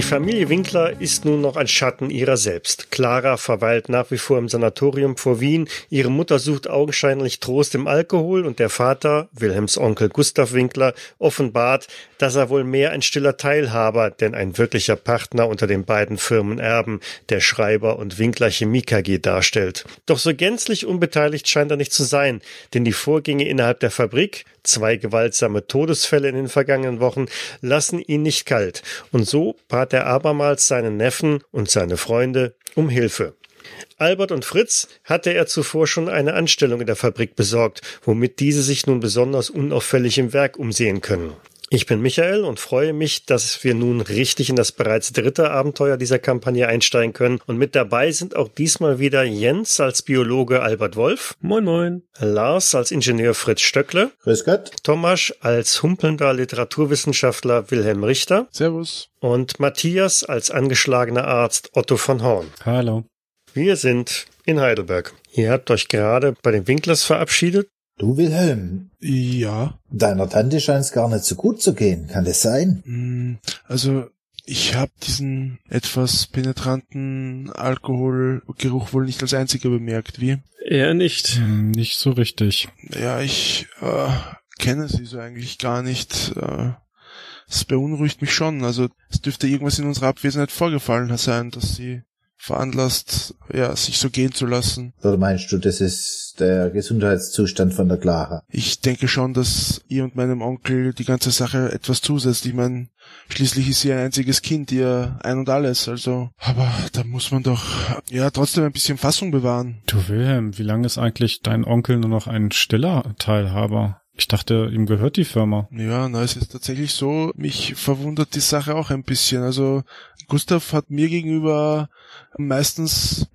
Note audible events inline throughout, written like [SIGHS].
Die Familie Winkler ist nun noch ein Schatten ihrer selbst. Clara verweilt nach wie vor im Sanatorium vor Wien, ihre Mutter sucht augenscheinlich Trost im Alkohol und der Vater, Wilhelms Onkel Gustav Winkler, offenbart, dass er wohl mehr ein stiller Teilhaber, denn ein wirklicher Partner unter den beiden Firmenerben, der Schreiber und Winkler Chemie KG darstellt. Doch so gänzlich unbeteiligt scheint er nicht zu sein, denn die Vorgänge innerhalb der Fabrik, zwei gewaltsame Todesfälle in den vergangenen Wochen, lassen ihn nicht kalt. Und so bat er abermals seinen Neffen und seine Freunde um Hilfe. Albert und Fritz hatte er zuvor schon eine Anstellung in der Fabrik besorgt, womit diese sich nun besonders unauffällig im Werk umsehen können. Ich bin Michael und freue mich, dass wir nun richtig in das bereits dritte Abenteuer dieser Kampagne einsteigen können. Und mit dabei sind auch diesmal wieder Jens als Biologe Albert Wolf. Moin, moin. Lars als Ingenieur Fritz Stöckle. Grüß Gott. Thomas als humpelnder Literaturwissenschaftler Wilhelm Richter. Servus. Und Matthias als angeschlagener Arzt Otto von Horn. Hallo. Wir sind in Heidelberg. Ihr habt euch gerade bei den Winklers verabschiedet. Du Wilhelm, Ja. deiner Tante scheint's gar nicht so gut zu gehen. Kann das sein? mm, Also, ich habe diesen etwas penetranten Alkoholgeruch wohl nicht als einziger bemerkt. Wie? Eher nicht. Hm, Nicht so richtig. Ja, ich äh, kenne sie so eigentlich gar nicht. Äh, es beunruhigt mich schon. Also, es dürfte irgendwas in unserer Abwesenheit vorgefallen sein, dass sie veranlasst, ja, sich so gehen zu lassen. Oder meinst du, das ist der Gesundheitszustand von der Clara? Ich denke schon, dass ihr und meinem Onkel die ganze Sache etwas zusetzt. Ich meine, schließlich ist sie ein einziges Kind, ihr ein und alles. Also, aber da muss man doch ja trotzdem ein bisschen Fassung bewahren. Du Wilhelm, wie lange ist eigentlich dein Onkel nur noch ein stiller Teilhaber? Ich dachte, ihm gehört die Firma. Ja, na, es ist tatsächlich so, mich verwundert die Sache auch ein bisschen. Also, Gustav hat mir gegenüber meistens,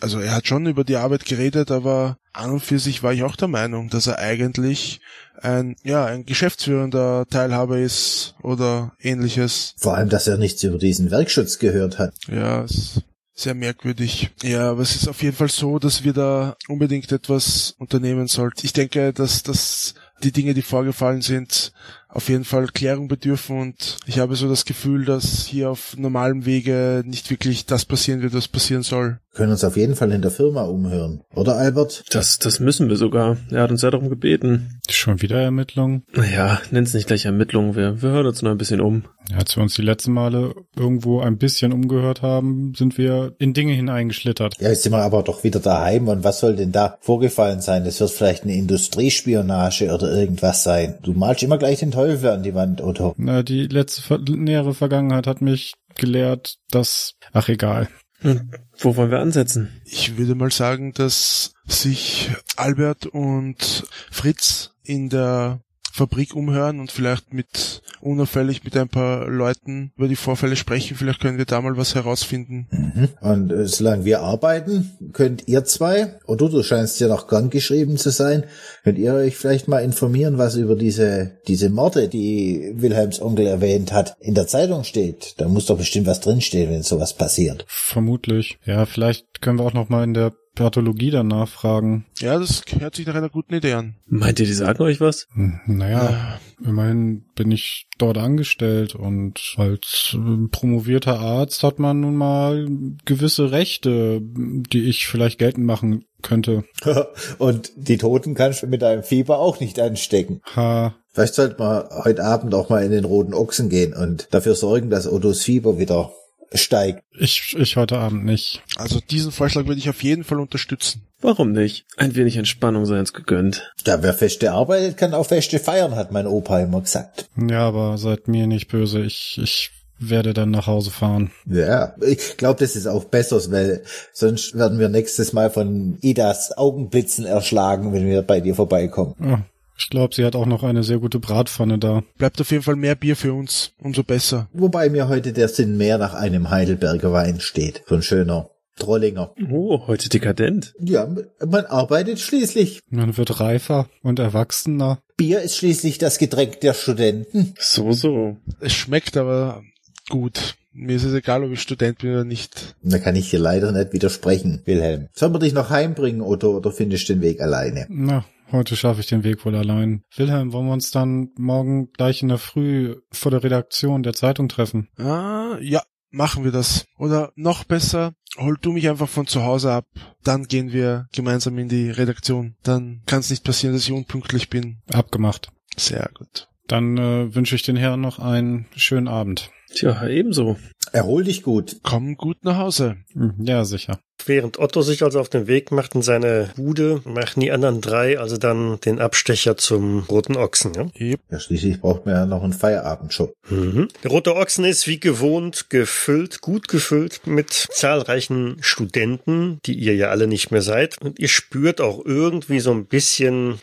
also er hat schon über die Arbeit geredet, aber an und für sich war ich auch der Meinung, dass er eigentlich ein, ja, ein geschäftsführender Teilhaber ist oder ähnliches. Vor allem, dass er nichts über diesen Werkschutz gehört hat. Ja, ist sehr merkwürdig. Ja, aber es ist auf jeden Fall so, dass wir da unbedingt etwas unternehmen sollten. Ich denke, dass, dass die Dinge, die vorgefallen sind, auf jeden Fall Klärung bedürfen und ich habe so das Gefühl, dass hier auf normalem Wege nicht wirklich das passieren wird, was passieren soll. Wir können uns auf jeden Fall in der Firma umhören. Oder, Albert? Das, das müssen wir sogar. Er hat uns ja darum gebeten. Schon wieder Ermittlungen? Naja, nenn's nicht gleich Ermittlungen. Wir, wir hören uns noch ein bisschen um. Als wir uns die letzten Male irgendwo ein bisschen umgehört haben, sind wir in Dinge hineingeschlittert. Ja, jetzt sind wir aber doch wieder daheim und was soll denn da vorgefallen sein? Das wird vielleicht eine Industriespionage oder irgendwas sein. Du malst immer gleich den Teufel an die Wand, Otto. Na, die letzte ver nähere Vergangenheit hat mich gelehrt, dass, ach egal. Und wo wollen wir ansetzen? Ich würde mal sagen, dass sich Albert und Fritz in der Fabrik umhören und vielleicht mit unauffällig mit ein paar Leuten über die Vorfälle sprechen. Vielleicht können wir da mal was herausfinden. Mhm. Und äh, solange wir arbeiten, könnt ihr zwei, oder du scheinst ja noch gern geschrieben zu sein, könnt ihr euch vielleicht mal informieren, was über diese, diese Morde, die Wilhelms Onkel erwähnt hat, in der Zeitung steht. Da muss doch bestimmt was drinstehen, wenn sowas passiert. Vermutlich. Ja, vielleicht können wir auch noch mal in der Pathologie dann nachfragen. Ja, das hört sich nach einer guten Idee an. Meint ihr, die sagen euch was? Hm, Naja, immerhin bin ich dort angestellt und als äh, promovierter Arzt hat man nun mal gewisse Rechte, die ich vielleicht geltend machen könnte. [LAUGHS] Und die Toten kannst du mit deinem Fieber auch nicht anstecken. Ha, Vielleicht sollte man heute Abend auch mal in den Roten Ochsen gehen und dafür sorgen, dass Ottos Fieber wieder steigt. ich, ich heute Abend nicht. Also diesen Vorschlag würde ich auf jeden Fall unterstützen. Warum nicht? Ein wenig Entspannung sei uns gegönnt. Ja, wer feste arbeitet, kann auch feste feiern, hat mein Opa immer gesagt. Ja, aber seid mir nicht böse. Ich, ich werde dann nach Hause fahren. Ja, ich glaube, das ist auch besser, weil sonst werden wir nächstes Mal von Idas Augenblitzen erschlagen, wenn wir bei dir vorbeikommen. Ja, ich glaube, sie hat auch noch eine sehr gute Bratpfanne da. Bleibt auf jeden Fall mehr Bier für uns, umso besser. Wobei mir heute der Sinn mehr nach einem Heidelberger Wein steht. So ein schöner Trollinger. Oh, heute dekadent. Ja, man arbeitet schließlich. Man wird reifer und erwachsener. Bier ist schließlich das Getränk der Studenten. So, so. Es schmeckt aber gut. Mir ist es egal, ob ich Student bin oder nicht. Da kann ich dir leider nicht widersprechen, Wilhelm. Sollen wir dich noch heimbringen, Otto, oder findest du den Weg alleine? Na, heute schaffe ich den Weg wohl allein. Wilhelm, wollen wir uns dann morgen gleich in der Früh vor der Redaktion der Zeitung treffen? Ah, ja, machen wir das. Oder noch besser, hol du mich einfach von zu Hause ab. Dann gehen wir gemeinsam in die Redaktion. Dann kann es nicht passieren, dass ich unpünktlich bin. Abgemacht. Sehr gut. Dann äh, wünsche ich den Herren noch einen schönen Abend. Tja, ebenso. Erhol dich gut. Komm gut nach Hause. Hm, Ja, sicher. Während Otto sich also auf den Weg macht in seine Bude, machen die anderen drei also dann den Abstecher zum Roten Ochsen. Ja? Yep. Ja, schließlich braucht man ja noch einen Feierabendjob. Mhm. Der Rote Ochsen ist wie gewohnt gefüllt, gut gefüllt mit zahlreichen Studenten, die ihr ja alle nicht mehr seid. Und ihr spürt auch irgendwie so ein bisschen,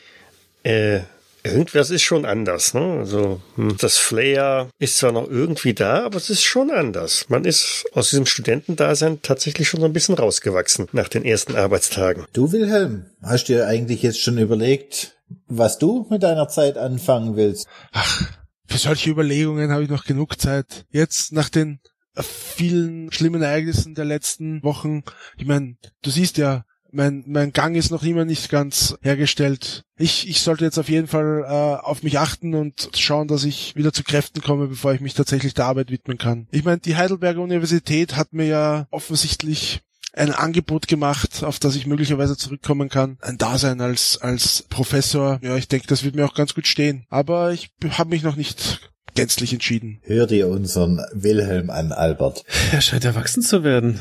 äh, irgendwas ist schon anders. Ne? Also hm, das Flair ist zwar noch irgendwie da, aber es ist schon anders. Man ist aus diesem Studentendasein tatsächlich schon so ein bisschen rausgewachsen nach den ersten Arbeitstagen. Du, Wilhelm, hast dir eigentlich jetzt schon überlegt, was du mit deiner Zeit anfangen willst? Ach, für solche Überlegungen habe ich noch genug Zeit. Jetzt nach den vielen schlimmen Ereignissen der letzten Wochen. Ich meine, du siehst ja, mein, mein Gang ist noch immer nicht ganz hergestellt. Ich, ich sollte jetzt auf jeden Fall äh, auf mich achten und schauen, dass ich wieder zu Kräften komme, bevor ich mich tatsächlich der Arbeit widmen kann. Ich meine, die Heidelberger Universität hat mir ja offensichtlich ein Angebot gemacht, auf das ich möglicherweise zurückkommen kann. Ein Dasein als, als Professor, ja, ich denke, das wird mir auch ganz gut stehen. Aber ich habe mich noch nicht gänzlich entschieden. Hör dir unseren Wilhelm an, Albert. Er scheint erwachsen zu werden.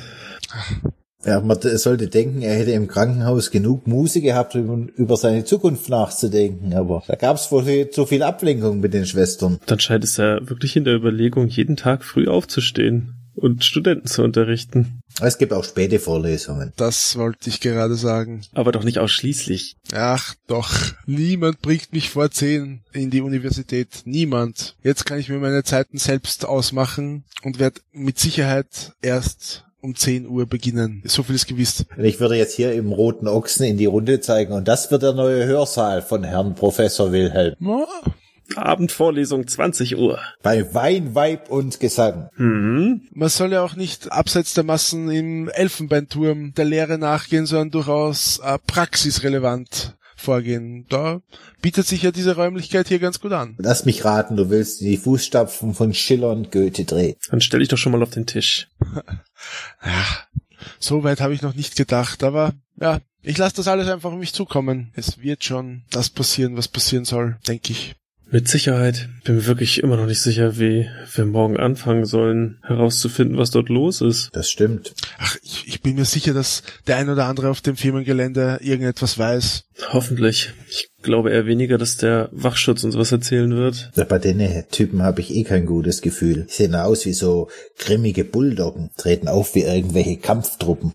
Ja, man sollte denken, er hätte im Krankenhaus genug Muße gehabt, um über seine Zukunft nachzudenken, aber da gab es wohl zu viel Ablenkung mit den Schwestern. Dann scheint es ja wirklich in der Überlegung, jeden Tag früh aufzustehen und Studenten zu unterrichten. Es gibt auch späte Vorlesungen. Das wollte ich gerade sagen. Aber doch nicht ausschließlich. Ach doch, niemand bringt mich vor zehn in die Universität. Niemand. Jetzt kann ich mir meine Zeiten selbst ausmachen und werde mit Sicherheit erst um 10 Uhr beginnen. So viel ist gewiss. Und ich würde jetzt hier im Roten Ochsen in die Runde zeigen und das wird der neue Hörsaal von Herrn Professor Wilhelm. Ja, Abendvorlesung 20 Uhr. Bei Wein, Weib und Gesang. Hm. Man soll ja auch nicht abseits der Massen im Elfenbeinturm der Lehre nachgehen, sondern durchaus äh, praxisrelevant vorgehen. Da bietet sich ja diese Räumlichkeit hier ganz gut an. Lass mich raten, du willst die Fußstapfen von Schiller und Goethe drehen. Dann stell dich doch schon mal auf den Tisch. [LAUGHS] Ja, so weit habe ich noch nicht gedacht, aber ja, ich lasse das alles einfach auf mich zukommen. Es wird schon das passieren, was passieren soll, denke ich. Mit Sicherheit. Bin mir wirklich immer noch nicht sicher, wie wir morgen anfangen sollen, herauszufinden, was dort los ist. Das stimmt. Ach, ich, ich bin mir sicher, dass der ein oder andere auf dem Firmengelände irgendetwas weiß. Hoffentlich. Ich glaube eher weniger, dass der Wachschutz uns was erzählen wird. Ja, Bei den Typen habe ich eh kein gutes Gefühl. Die sehen aus wie so grimmige Bulldoggen, treten auf wie irgendwelche Kampftruppen.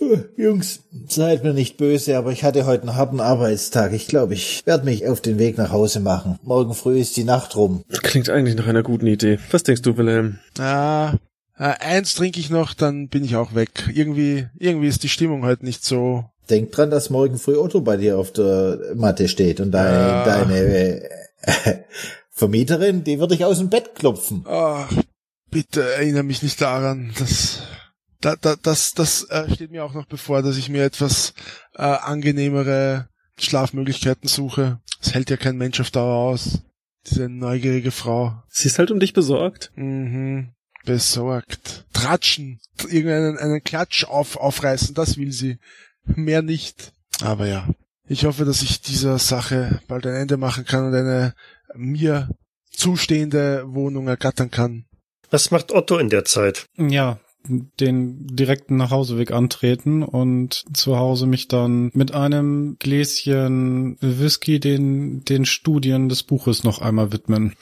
Äh, Jungs, seid mir nicht böse, aber ich hatte heute einen harten Arbeitstag. Ich glaube, ich werde mich auf den Weg nach Hause machen. Morgen früh ist die Nacht rum. Klingt eigentlich nach einer guten Idee. Was denkst du, Wilhelm? Ah, äh, eins trinke ich noch, dann bin ich auch weg. Irgendwie, irgendwie ist die Stimmung heute nicht so. Denk dran, dass morgen früh Otto bei dir auf der Matte steht und deine, Ja. deine äh, [LAUGHS] Vermieterin, die wird dich aus dem Bett klopfen. Ah, bitte erinnere mich nicht daran. Das, da, da, das, das äh, steht mir auch noch bevor, dass ich mir etwas äh, angenehmere Schlafmöglichkeiten suche. Das hält ja kein Mensch auf Dauer aus. Diese neugierige Frau. Sie ist halt um dich besorgt. Mhm. Besorgt. Tratschen. Irgendeinen einen Klatsch auf, aufreißen, das will sie. Mehr nicht. Aber ja. Ich hoffe, dass ich dieser Sache bald ein Ende machen kann und eine mir zustehende Wohnung ergattern kann. Was macht Otto in der Zeit? Ja, den direkten Nachhauseweg antreten und zu Hause mich dann mit einem Gläschen Whisky den, den Studien des Buches noch einmal widmen.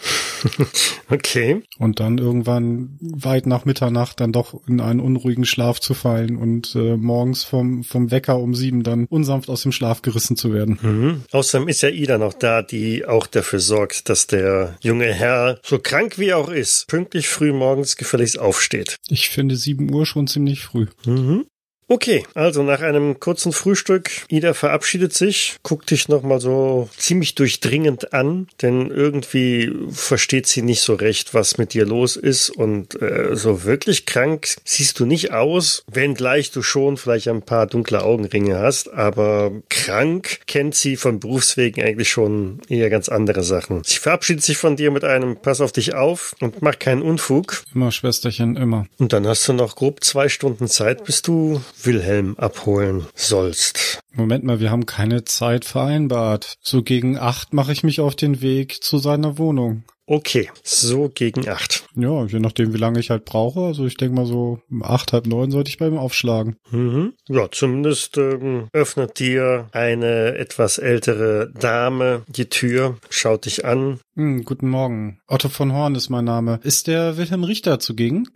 [LAUGHS] Okay. Und dann irgendwann weit nach Mitternacht dann doch in einen unruhigen Schlaf zu fallen und äh, morgens vom, vom Wecker um sieben dann unsanft aus dem Schlaf gerissen zu werden. Mhm. Außerdem ist ja Ida noch da, die auch dafür sorgt, dass der junge Herr, so krank wie er auch ist, pünktlich früh morgens gefälligst aufsteht. Ich finde sieben Uhr schon ziemlich früh. Mhm. Okay, also nach einem kurzen Frühstück, Ida verabschiedet sich, guckt dich nochmal so ziemlich durchdringend an, denn irgendwie versteht sie nicht so recht, was mit dir los ist und äh, so wirklich krank siehst du nicht aus, wenngleich du schon vielleicht ein paar dunkle Augenringe hast, aber krank kennt sie von Berufswegen eigentlich schon eher ganz andere Sachen. Sie verabschiedet sich von dir mit einem Pass auf dich auf und mach keinen Unfug. Immer, Schwesterchen, immer. Und dann hast du noch grob zwei Stunden Zeit, bis du Wilhelm abholen sollst. Moment mal, wir haben keine Zeit vereinbart. So gegen acht mache ich mich auf den Weg zu seiner Wohnung. Okay, so gegen acht. Ja, je nachdem, wie lange ich halt brauche. Also ich denke mal so um acht, halb neun sollte ich bei ihm aufschlagen. Mhm. Ja, zumindest ähm, öffnet dir eine etwas ältere Dame die Tür, schaut dich an. Hm, guten Morgen. Otto von Horn ist mein Name. Ist der Wilhelm Richter zugegen?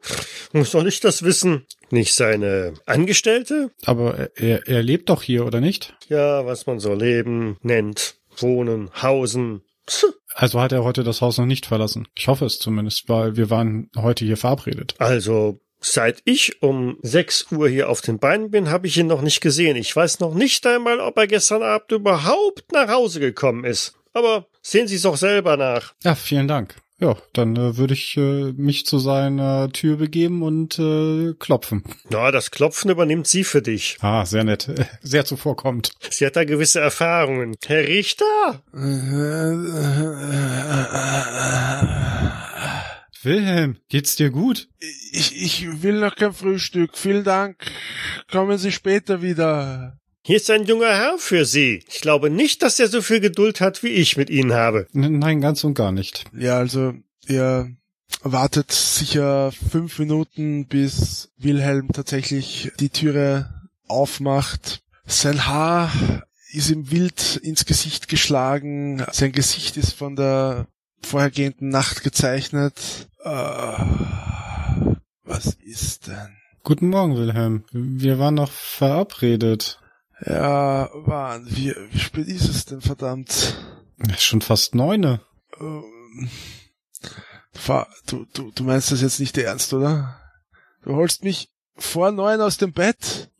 [LAUGHS] Soll ich das wissen? Nicht seine Angestellte? Aber er, er lebt doch hier, oder nicht? Ja, was man so leben nennt. Wohnen, Hausen. Also hat er heute das Haus noch nicht verlassen. Ich hoffe es zumindest, weil wir waren heute hier verabredet. Also, seit ich um 6 Uhr hier auf den Beinen bin, habe ich ihn noch nicht gesehen. Ich weiß noch nicht einmal, ob er gestern Abend überhaupt nach Hause gekommen ist. Aber sehen Sie es doch selber nach. Ja, vielen Dank. Ja, dann äh, würde ich äh, mich zu seiner Tür begeben und äh, klopfen. Na, das Klopfen übernimmt sie für dich. Ah, sehr nett. [LAUGHS] Sehr zuvorkommt. Sie hat da gewisse Erfahrungen. Herr Richter? Wilhelm, geht's dir gut? Ich, ich will noch kein Frühstück. Vielen Dank. Kommen Sie später wieder. Hier ist ein junger Herr für Sie. Ich glaube nicht, dass er so viel Geduld hat, wie ich mit Ihnen habe. Nein, ganz und gar nicht. Ja, also, ihr wartet sicher fünf Minuten, bis Wilhelm tatsächlich die Türe aufmacht. Sein Haar ist ihm wild ins Gesicht geschlagen. Sein Gesicht ist von der vorhergehenden Nacht gezeichnet. Äh, was ist denn? Guten Morgen, Wilhelm. Wir waren noch verabredet. Ja, Mann, wie, wie spät ist es denn, verdammt? Schon fast neune. Ähm, Fa- Du, du, du meinst das jetzt nicht ernst, oder? Du holst mich vor neun aus dem Bett?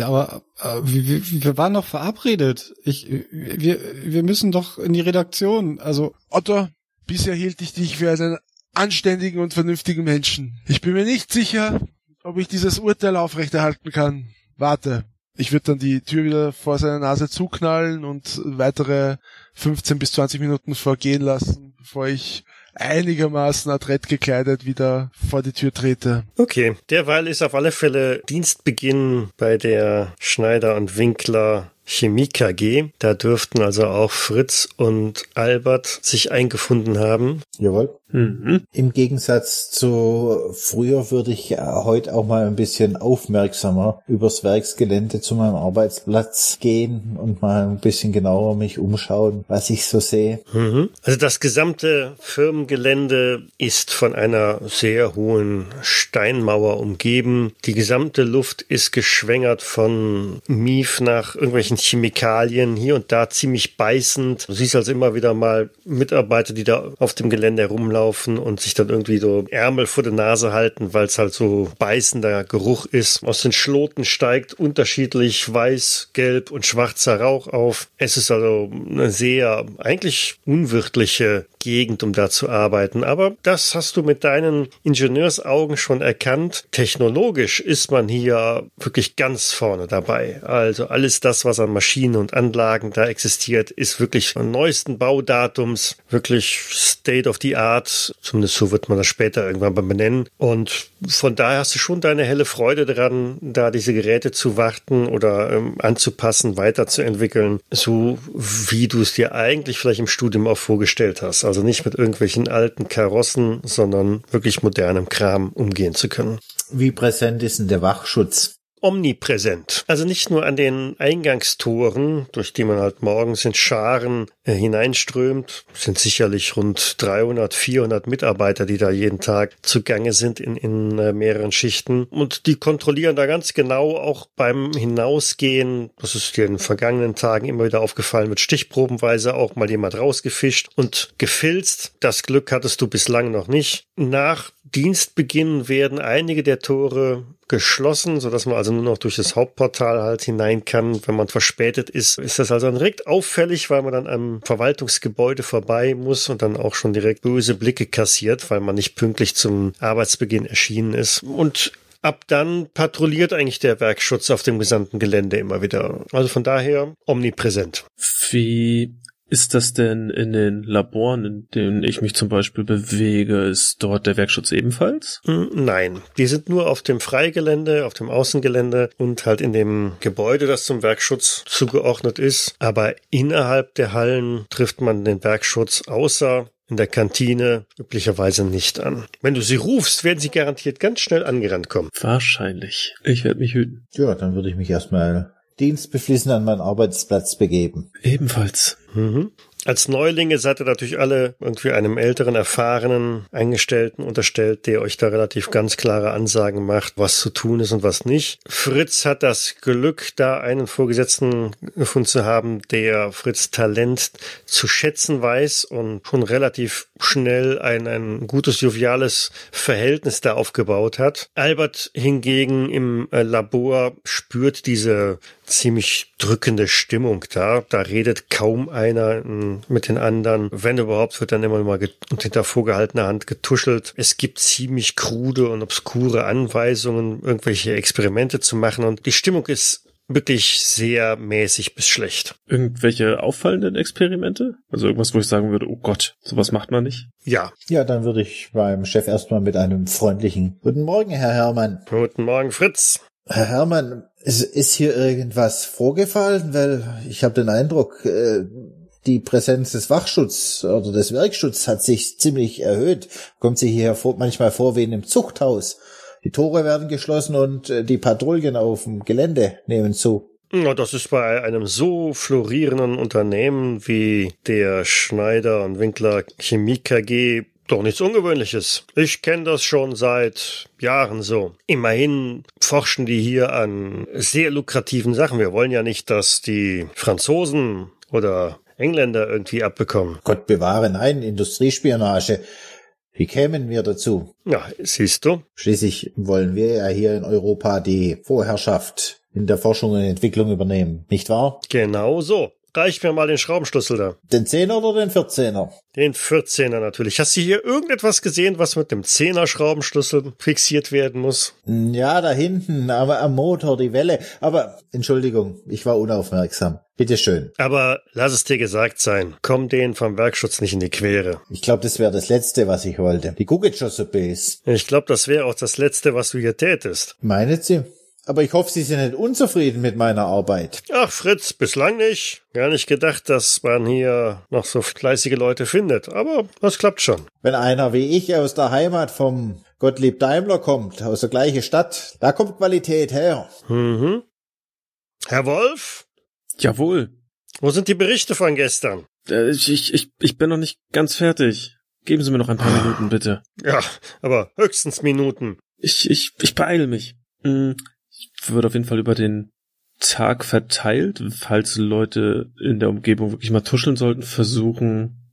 Aber äh, wir, wir, wir waren noch verabredet. Ich, wir, wir müssen doch in die Redaktion. Also Otto, bisher hielt ich dich für einen anständigen und vernünftigen Menschen. Ich bin mir nicht sicher, ob ich dieses Urteil aufrechterhalten kann. Warte. Ich würde dann die Tür wieder vor seiner Nase zuknallen und weitere 15 bis 20 Minuten vorgehen lassen, bevor ich einigermaßen adrett gekleidet wieder vor die Tür trete. Okay, derweil ist auf alle Fälle Dienstbeginn bei der Schneider und Winkler Chemie KG. Da dürften also auch Fritz und Albert sich eingefunden haben. Jawohl. Mhm. Im Gegensatz zu früher würde ich äh, heute auch mal ein bisschen aufmerksamer übers Werksgelände zu meinem Arbeitsplatz gehen und mal ein bisschen genauer mich umschauen, was ich so sehe. Mhm. Also das gesamte Firmengelände ist von einer sehr hohen Steinmauer umgeben. Die gesamte Luft ist geschwängert von Mief nach irgendwelchen Chemikalien, hier und da ziemlich beißend. Du siehst also immer wieder mal Mitarbeiter, die da auf dem Gelände herumlaufen und sich dann irgendwie so Ärmel vor der Nase halten, weil es halt so beißender Geruch ist. Aus den Schloten steigt unterschiedlich weiß, gelb und schwarzer Rauch auf. Es ist also eine sehr eigentlich unwirtliche Gegend, um da zu arbeiten. Aber das hast du mit deinen Ingenieursaugen schon erkannt. Technologisch ist man hier wirklich ganz vorne dabei. Also alles das, was an Maschinen und Anlagen da existiert, ist wirklich von neuesten Baudatums, wirklich State of the Art. Zumindest so wird man das später irgendwann mal benennen. Und von daher hast du schon deine helle Freude daran, da diese Geräte zu warten oder ähm, anzupassen, weiterzuentwickeln, so wie du es dir eigentlich vielleicht im Studium auch vorgestellt hast. Also nicht mit irgendwelchen alten Karossen, sondern wirklich modernem Kram umgehen zu können. Wie präsent ist denn der Wachschutz? Omnipräsent. Also nicht nur an den Eingangstoren, durch die man halt morgens in Scharen hineinströmt. Es sind sicherlich rund 300, 400 Mitarbeiter, die da jeden Tag zugange sind in, in äh, mehreren Schichten. Und die kontrollieren da ganz genau auch beim Hinausgehen. Das ist dir in den vergangenen Tagen immer wieder aufgefallen, wird stichprobenweise auch mal jemand rausgefischt und gefilzt. Das Glück hattest du bislang noch nicht. Nach Dienstbeginn werden einige der Tore geschlossen, so dass man also nur noch durch das Hauptportal halt hinein kann. Wenn man verspätet ist, ist das also direkt auffällig, weil man dann am Verwaltungsgebäude vorbei muss und dann auch schon direkt böse Blicke kassiert, weil man nicht pünktlich zum Arbeitsbeginn erschienen ist. Und ab dann patrouilliert eigentlich der Werkschutz auf dem gesamten Gelände immer wieder. Also von daher omnipräsent. Wie ist das denn in den Laboren, in denen ich mich zum Beispiel bewege? Ist dort der Werkschutz ebenfalls? Hm, nein, die sind nur auf dem Freigelände, auf dem Außengelände und halt in dem Gebäude, das zum Werkschutz zugeordnet ist. Aber innerhalb der Hallen trifft man den Werkschutz außer in der Kantine üblicherweise nicht an. Wenn du sie rufst, werden sie garantiert ganz schnell angerannt kommen. Wahrscheinlich. Ich werde mich hüten. Ja, dann würde ich mich erstmal dienstbeflissen an meinen Arbeitsplatz begeben. Ebenfalls. Mhm. Als Neulinge seid ihr natürlich alle irgendwie einem älteren, erfahrenen Eingestellten unterstellt, der euch da relativ ganz klare Ansagen macht, was zu tun ist und was nicht. Fritz hat das Glück, da einen Vorgesetzten gefunden zu haben, der Fritz Talent zu schätzen weiß und schon relativ schnell ein, ein gutes, joviales Verhältnis da aufgebaut hat. Albert hingegen im äh, Labor spürt diese ziemlich drückende Stimmung da. Da redet kaum einer mit den anderen. Wenn überhaupt, wird dann immer mal hinter vorgehaltener Hand getuschelt. Es gibt ziemlich krude und obskure Anweisungen, irgendwelche Experimente zu machen und die Stimmung ist wirklich sehr mäßig bis schlecht. Irgendwelche auffallenden Experimente? Also irgendwas, wo ich sagen würde, oh Gott, sowas macht man nicht? Ja. Ja, dann würde ich beim Chef erstmal mit einem freundlichen Guten Morgen, Herr Hermann. Guten Morgen, Fritz. Herr Hermann, ist hier irgendwas vorgefallen? Weil ich habe den Eindruck, äh, die Präsenz des Wachschutzes oder des Werkschutzes hat sich ziemlich erhöht. Kommt sie hier manchmal vor wie in einem Zuchthaus. Die Tore werden geschlossen und äh, die Patrouillen auf dem Gelände nehmen zu. Ja, das ist bei einem so florierenden Unternehmen wie der Schneider und Winkler Chemie KG doch nichts Ungewöhnliches. Ich kenne das schon seit Jahren so. Immerhin forschen die hier an sehr lukrativen Sachen. Wir wollen ja nicht, dass die Franzosen oder Engländer irgendwie abbekommen. Gott bewahre, nein, Industriespionage. Wie kämen wir dazu? Ja, siehst du. Schließlich wollen wir ja hier in Europa die Vorherrschaft in der Forschung und Entwicklung übernehmen, nicht wahr? Genau so. Reich mir mal den Schraubenschlüssel da. Den Zehner oder den Vierzehner? Den Vierzehner natürlich. Hast du hier irgendetwas gesehen, was mit dem Zehner Schraubenschlüssel fixiert werden muss? Ja, da hinten, aber am Motor, die Welle. Aber, Entschuldigung, ich war unaufmerksam. Bitteschön. Aber lass es dir gesagt sein. Komm denen vom Werkschutz nicht in die Quere. Ich glaube, das wäre das Letzte, was ich wollte. Die gucken schon so böse. Ich glaube, das wäre auch das Letzte, was du hier tätest. Meinet sie? Aber ich hoffe, Sie sind nicht unzufrieden mit meiner Arbeit. Ach, Fritz, bislang nicht. Gar nicht gedacht, dass man hier noch so fleißige Leute findet. Aber das klappt schon. Wenn einer wie ich aus der Heimat vom Gottlieb Daimler kommt, aus der gleichen Stadt, da kommt Qualität her. Mhm. Herr Wolf? Jawohl. Wo sind die Berichte von gestern? Äh, ich, ich, ich bin noch nicht ganz fertig. Geben Sie mir noch ein paar Minuten, bitte. Ja, aber höchstens Minuten. Ich, ich, ich beeile mich. Hm, wird auf jeden Fall über den Tag verteilt, falls Leute in der Umgebung wirklich mal tuscheln sollten, versuchen,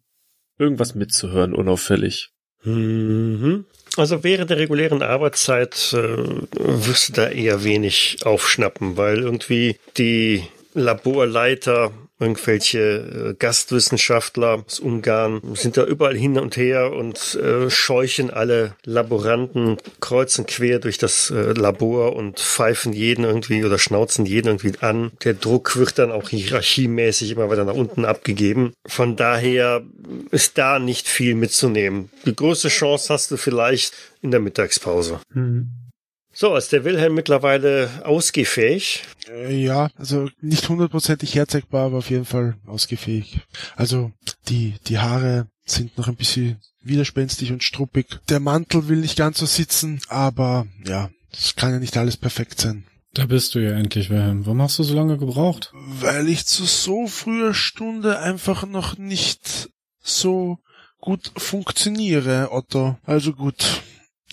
irgendwas mitzuhören, unauffällig. Mhm. Also während der regulären Arbeitszeit äh, wirst du da eher wenig aufschnappen, weil irgendwie die Laborleiter irgendwelche äh, Gastwissenschaftler aus Ungarn sind da überall hin und her und äh, scheuchen alle Laboranten kreuzen quer durch das äh, Labor und pfeifen jeden irgendwie oder schnauzen jeden irgendwie an. Der Druck wird dann auch hierarchiemäßig immer weiter nach unten abgegeben. Von daher ist da nicht viel mitzunehmen. Die größte Chance hast du vielleicht in der Mittagspause. Mhm. So, ist der Wilhelm mittlerweile ausgehfähig? Äh, ja, also nicht hundertprozentig herzeigbar, aber auf jeden Fall ausgehfähig. Also die, die Haare sind noch ein bisschen widerspenstig und struppig. Der Mantel will nicht ganz so sitzen, aber ja, das kann ja nicht alles perfekt sein. Da bist du ja endlich, Wilhelm. Warum hast du so lange gebraucht? Weil ich zu so früher Stunde einfach noch nicht so gut funktioniere, Otto. Also gut.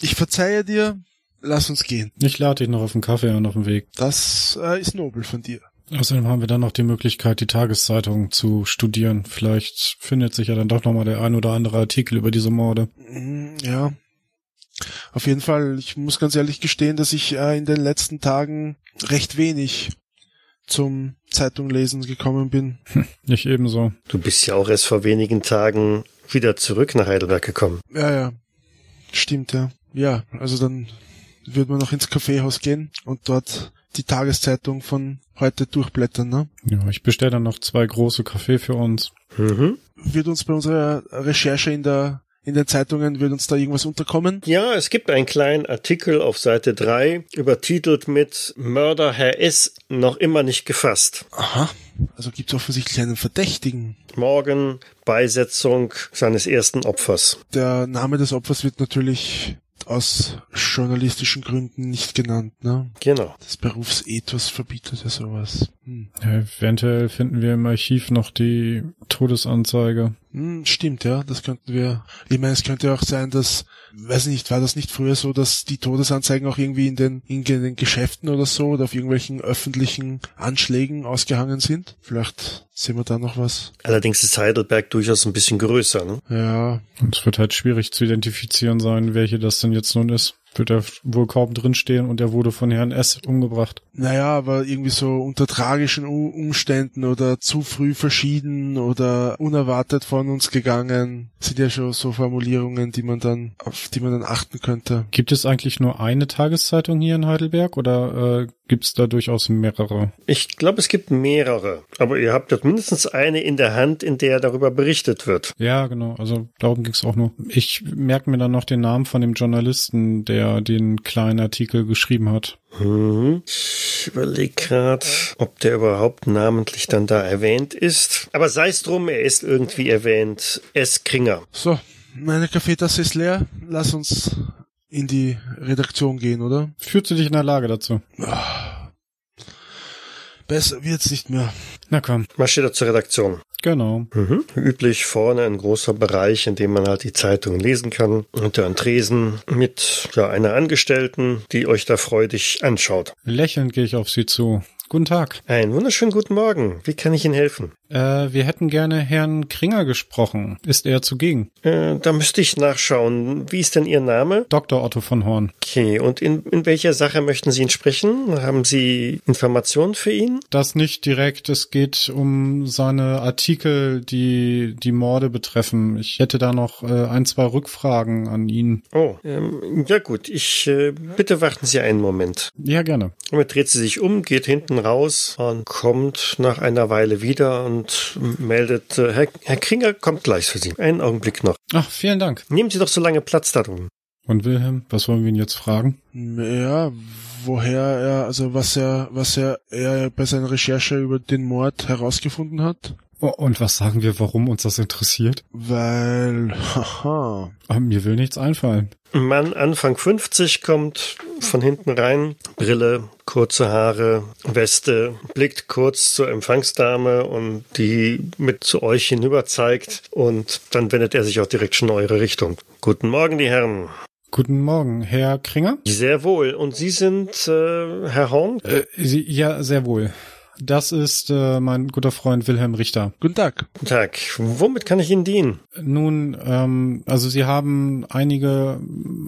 Ich verzeihe dir. Lass uns gehen. Ich lade dich noch auf einen Kaffee an auf dem Weg. Das äh, ist nobel von dir. Außerdem haben wir dann noch die Möglichkeit, die Tageszeitung zu studieren. Vielleicht findet sich ja dann doch nochmal der ein oder andere Artikel über diese Morde. Mm, Ja. Auf jeden Fall, ich muss ganz ehrlich gestehen, dass ich äh, in den letzten Tagen recht wenig zum Zeitunglesen gekommen bin. Ich ebenso. Du bist ja auch erst vor wenigen Tagen wieder zurück nach Heidelberg gekommen. Ja, ja. Stimmt, ja. Ja, also dann wird man noch ins Kaffeehaus gehen und dort die Tageszeitung von heute durchblättern, ne? Ja, ich bestelle dann noch zwei große Kaffee für uns. Mhm. Wird uns bei unserer Recherche in der in den Zeitungen wird uns da irgendwas unterkommen? Ja, es gibt einen kleinen Artikel auf Seite 3, übertitelt mit Mörder Herr S. noch immer nicht gefasst. Aha. Also gibt's offensichtlich einen Verdächtigen. Morgen Beisetzung seines ersten Opfers. Der Name des Opfers wird natürlich aus journalistischen Gründen nicht genannt, ne? Genau. Das Berufsethos verbietet ja sowas. Hm. Ja, eventuell finden wir im Archiv noch die Todesanzeige. Hm, stimmt, ja, das könnten wir. Ich meine, es könnte auch sein, dass, weiß ich nicht, war das nicht früher so, dass die Todesanzeigen auch irgendwie in den, in den Geschäften oder so oder auf irgendwelchen öffentlichen Anschlägen ausgehangen sind? Vielleicht sehen wir da noch was. Allerdings ist Heidelberg durchaus ein bisschen größer. Ne? Ja, Und es wird halt schwierig zu identifizieren sein, welche das denn jetzt nun ist. Wird er wohl kaum drinstehen und er wurde von Herrn S. umgebracht. naja, aber irgendwie so unter tragischen Umständen oder zu früh verschieden oder unerwartet von uns gegangen, sind ja schon so Formulierungen, die man dann, auf die man dann achten könnte. Gibt es eigentlich nur eine Tageszeitung hier in Heidelberg oder äh, gibt es da durchaus mehrere? Ich glaube, es gibt mehrere. Aber ihr habt dort mindestens eine in der Hand, in der darüber berichtet wird. Ja, genau. Also darum ging's auch nur. Ich merke mir dann noch den Namen von dem Journalisten, der den kleinen Artikel geschrieben hat. Mhm. Ich überlege gerade, ob der überhaupt namentlich dann da erwähnt ist. Aber sei es drum, er ist irgendwie erwähnt. S. Kringer. So, meine Kaffeetasse ist leer. Lass uns in die Redaktion gehen, oder? Fühlst du dich in der Lage dazu? Besser wird's nicht mehr. Na komm. Marschiert er zur Redaktion. Genau. Mhm. Üblich vorne ein großer Bereich, in dem man halt die Zeitungen lesen kann. Unter einem Tresen mit ja, einer Angestellten, die euch da freudig anschaut. Lächelnd gehe ich auf Sie zu. Guten Tag. Einen wunderschönen guten Morgen. Wie kann ich Ihnen helfen? Äh, wir hätten gerne Herrn Kringer gesprochen. Ist er zugegen? Äh, da müsste ich nachschauen. Wie ist denn Ihr Name? Dr. Otto von Horn. Okay, und in, in welcher Sache möchten Sie ihn sprechen? Haben Sie Informationen für ihn? Das nicht direkt. Es geht um seine Artikel, die die Morde betreffen. Ich hätte da noch äh, ein, zwei Rückfragen an ihn. Oh, ähm, ja gut. Ich äh, bitte warten Sie einen Moment. Ja, gerne. Damit dreht sie sich um, geht hinten raus und kommt nach einer Weile wieder und meldet, äh, Herr, Herr Kringer kommt gleich für Sie. Einen Augenblick noch. Ach, vielen Dank. Nehmen Sie doch so lange Platz da drüben. Und Wilhelm, was wollen wir ihn jetzt fragen? Ja, woher er, also was er, was er, er bei seiner Recherche über den Mord herausgefunden hat. Und was sagen wir, warum uns das interessiert? Weil, haha, Ah, mir will nichts einfallen. Ein Mann Anfang 50 kommt von hinten rein, Brille, kurze Haare, Weste, blickt kurz zur Empfangsdame und die mit zu euch hinüber zeigt und dann wendet er sich auch direkt schon in eure Richtung. Guten Morgen, die Herren. Guten Morgen, Herr Kringer? Sehr wohl. Und Sie sind äh, Herr Horn? Äh, Sie, ja, sehr wohl. Das ist äh, mein guter Freund Wilhelm Richter. guten Tag. Guten Tag. Womit kann ich Ihnen dienen? Nun, ähm, also Sie haben einige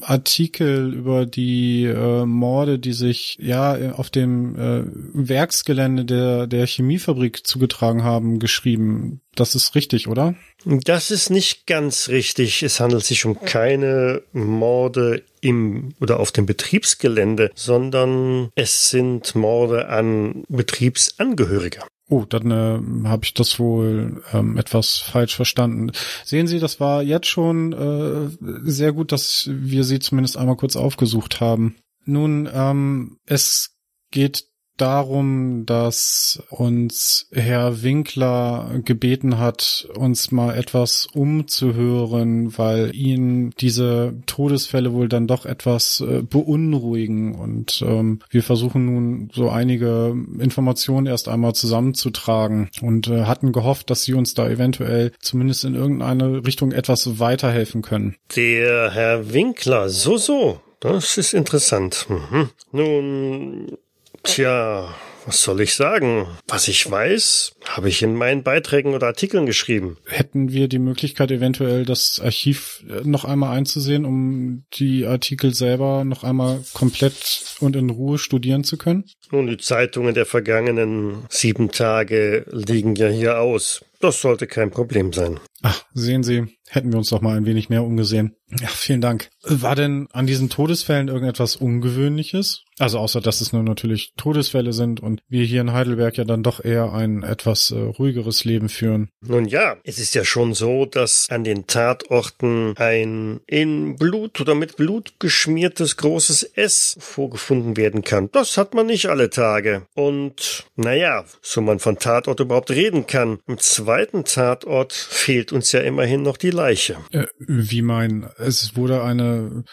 Artikel über die äh, Morde, die sich ja auf dem äh, Werksgelände der, der Chemiefabrik zugetragen haben, geschrieben. Das ist richtig, oder? Das ist nicht ganz richtig. Es handelt sich um keine Morde im oder auf dem Betriebsgelände, sondern es sind Morde an Betriebsangehörige. Oh, dann äh, habe ich das wohl ähm, etwas falsch verstanden. Sehen Sie, das war jetzt schon äh, sehr gut, dass wir Sie zumindest einmal kurz aufgesucht haben. Nun, ähm, es geht darum, dass uns Herr Winkler gebeten hat, uns mal etwas umzuhören, weil ihn diese Todesfälle wohl dann doch etwas äh, beunruhigen. Und ähm, wir versuchen nun so einige Informationen erst einmal zusammenzutragen und äh, hatten gehofft, dass Sie uns da eventuell zumindest in irgendeine Richtung etwas weiterhelfen können. Der Herr Winkler, so, so. Das ist interessant. Mhm. Nun, tja, was soll ich sagen? Was ich weiß, habe ich in meinen Beiträgen oder Artikeln geschrieben. Hätten wir die Möglichkeit, eventuell das Archiv äh, noch einmal einzusehen, um die Artikel selber noch einmal komplett und in Ruhe studieren zu können? Nun, die Zeitungen der vergangenen sieben Tage liegen ja hier aus. Das sollte kein Problem sein. Ach, sehen Sie, hätten wir uns doch mal ein wenig mehr umgesehen. Ja, vielen Dank. War denn an diesen Todesfällen irgendetwas Ungewöhnliches? Also außer, dass es nur natürlich Todesfälle sind und wir hier in Heidelberg ja dann doch eher ein etwas äh, ruhigeres Leben führen. Nun ja, es ist ja schon so, dass an den Tatorten ein in Blut oder mit Blut geschmiertes großes S vorgefunden werden kann. Das hat man nicht alle Tage. Und naja, so man von Tatort überhaupt reden kann. Im zweiten Tatort fehlt uns ja immerhin noch die Leiche. Äh, wie mein, es wurde eine,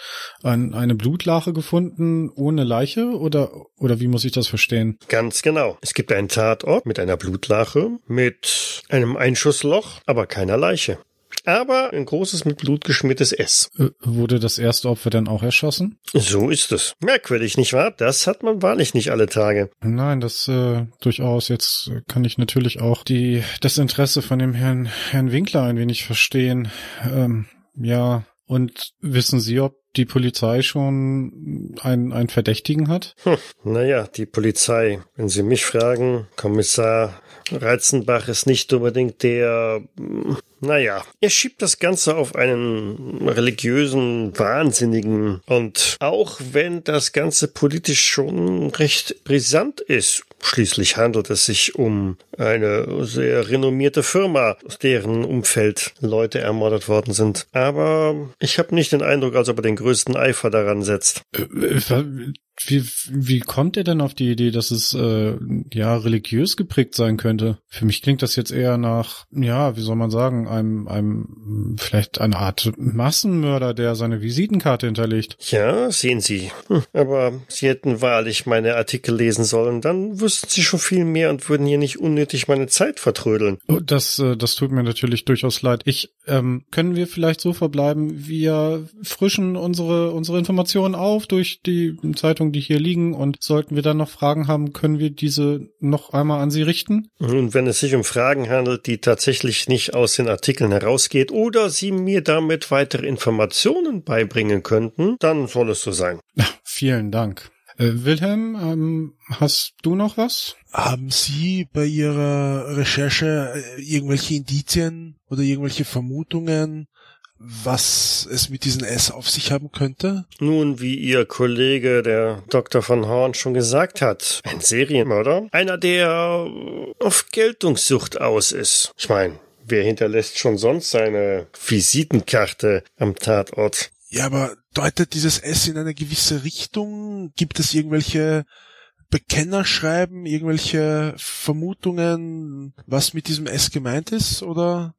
ein, eine Blutlache gefunden ohne Leiche oder, oder wie muss ich das verstehen? Ganz genau. Es gibt einen Tatort mit einer Blutlache, mit einem Einschussloch, aber keiner Leiche. Aber ein großes mit Blut geschmiertes S. Äh, wurde das erste Opfer dann auch erschossen? So ist es. Merkwürdig, nicht wahr? Das hat man wahrlich nicht alle Tage. Nein, das äh, durchaus. Jetzt kann ich natürlich auch die das Interesse von dem Herrn Herrn Winkler ein wenig verstehen. Ähm, ja, und wissen Sie, ob die Polizei schon einen, einen Verdächtigen hat? Hm, naja, die Polizei. Wenn Sie mich fragen, Kommissar Reizenbach ist nicht unbedingt der, naja, er schiebt das Ganze auf einen religiösen Wahnsinnigen. Und auch wenn das Ganze politisch schon recht brisant ist, schließlich handelt es sich um eine sehr renommierte Firma, aus deren Umfeld Leute ermordet worden sind. Aber ich habe nicht den Eindruck, als ob er den größten Eifer daran setzt. Wie, wie kommt er denn auf die Idee, dass es äh, ja religiös geprägt sein könnte? Für mich klingt das jetzt eher nach, ja, wie soll man sagen, einem, einem vielleicht eine Art Massenmörder, der seine Visitenkarte hinterlegt. Ja, sehen Sie. Hm, aber Sie hätten wahrlich meine Artikel lesen sollen, dann wüssten Sie schon viel mehr und würden hier nicht unnötig meine Zeit vertrödeln. Oh, das, äh, das tut mir natürlich durchaus leid. Ich, ähm, können wir vielleicht so verbleiben, wir frischen unsere, unsere Informationen auf durch die Zeitung Unterlagen, die hier liegen und sollten wir dann noch Fragen haben, können wir diese noch einmal an Sie richten? Und wenn es sich um Fragen handelt, die tatsächlich nicht aus den Artikeln herausgeht oder Sie mir damit weitere Informationen beibringen könnten, dann soll es so sein. vielen Dank. Äh, Wilhelm, ähm, hast du noch was? Haben Sie bei Ihrer Recherche äh, irgendwelche Indizien oder irgendwelche Vermutungen, was es mit diesen S auf sich haben könnte? Nun, wie Ihr Kollege, der Dr. von Horn, schon gesagt hat, ein Serienmörder. Einer, der auf Geltungssucht aus ist. Ich meine, wer hinterlässt schon sonst seine Visitenkarte am Tatort? Ja, aber deutet dieses S in eine gewisse Richtung? Gibt es irgendwelche Bekenner schreiben, irgendwelche Vermutungen, was mit diesem S gemeint ist, oder?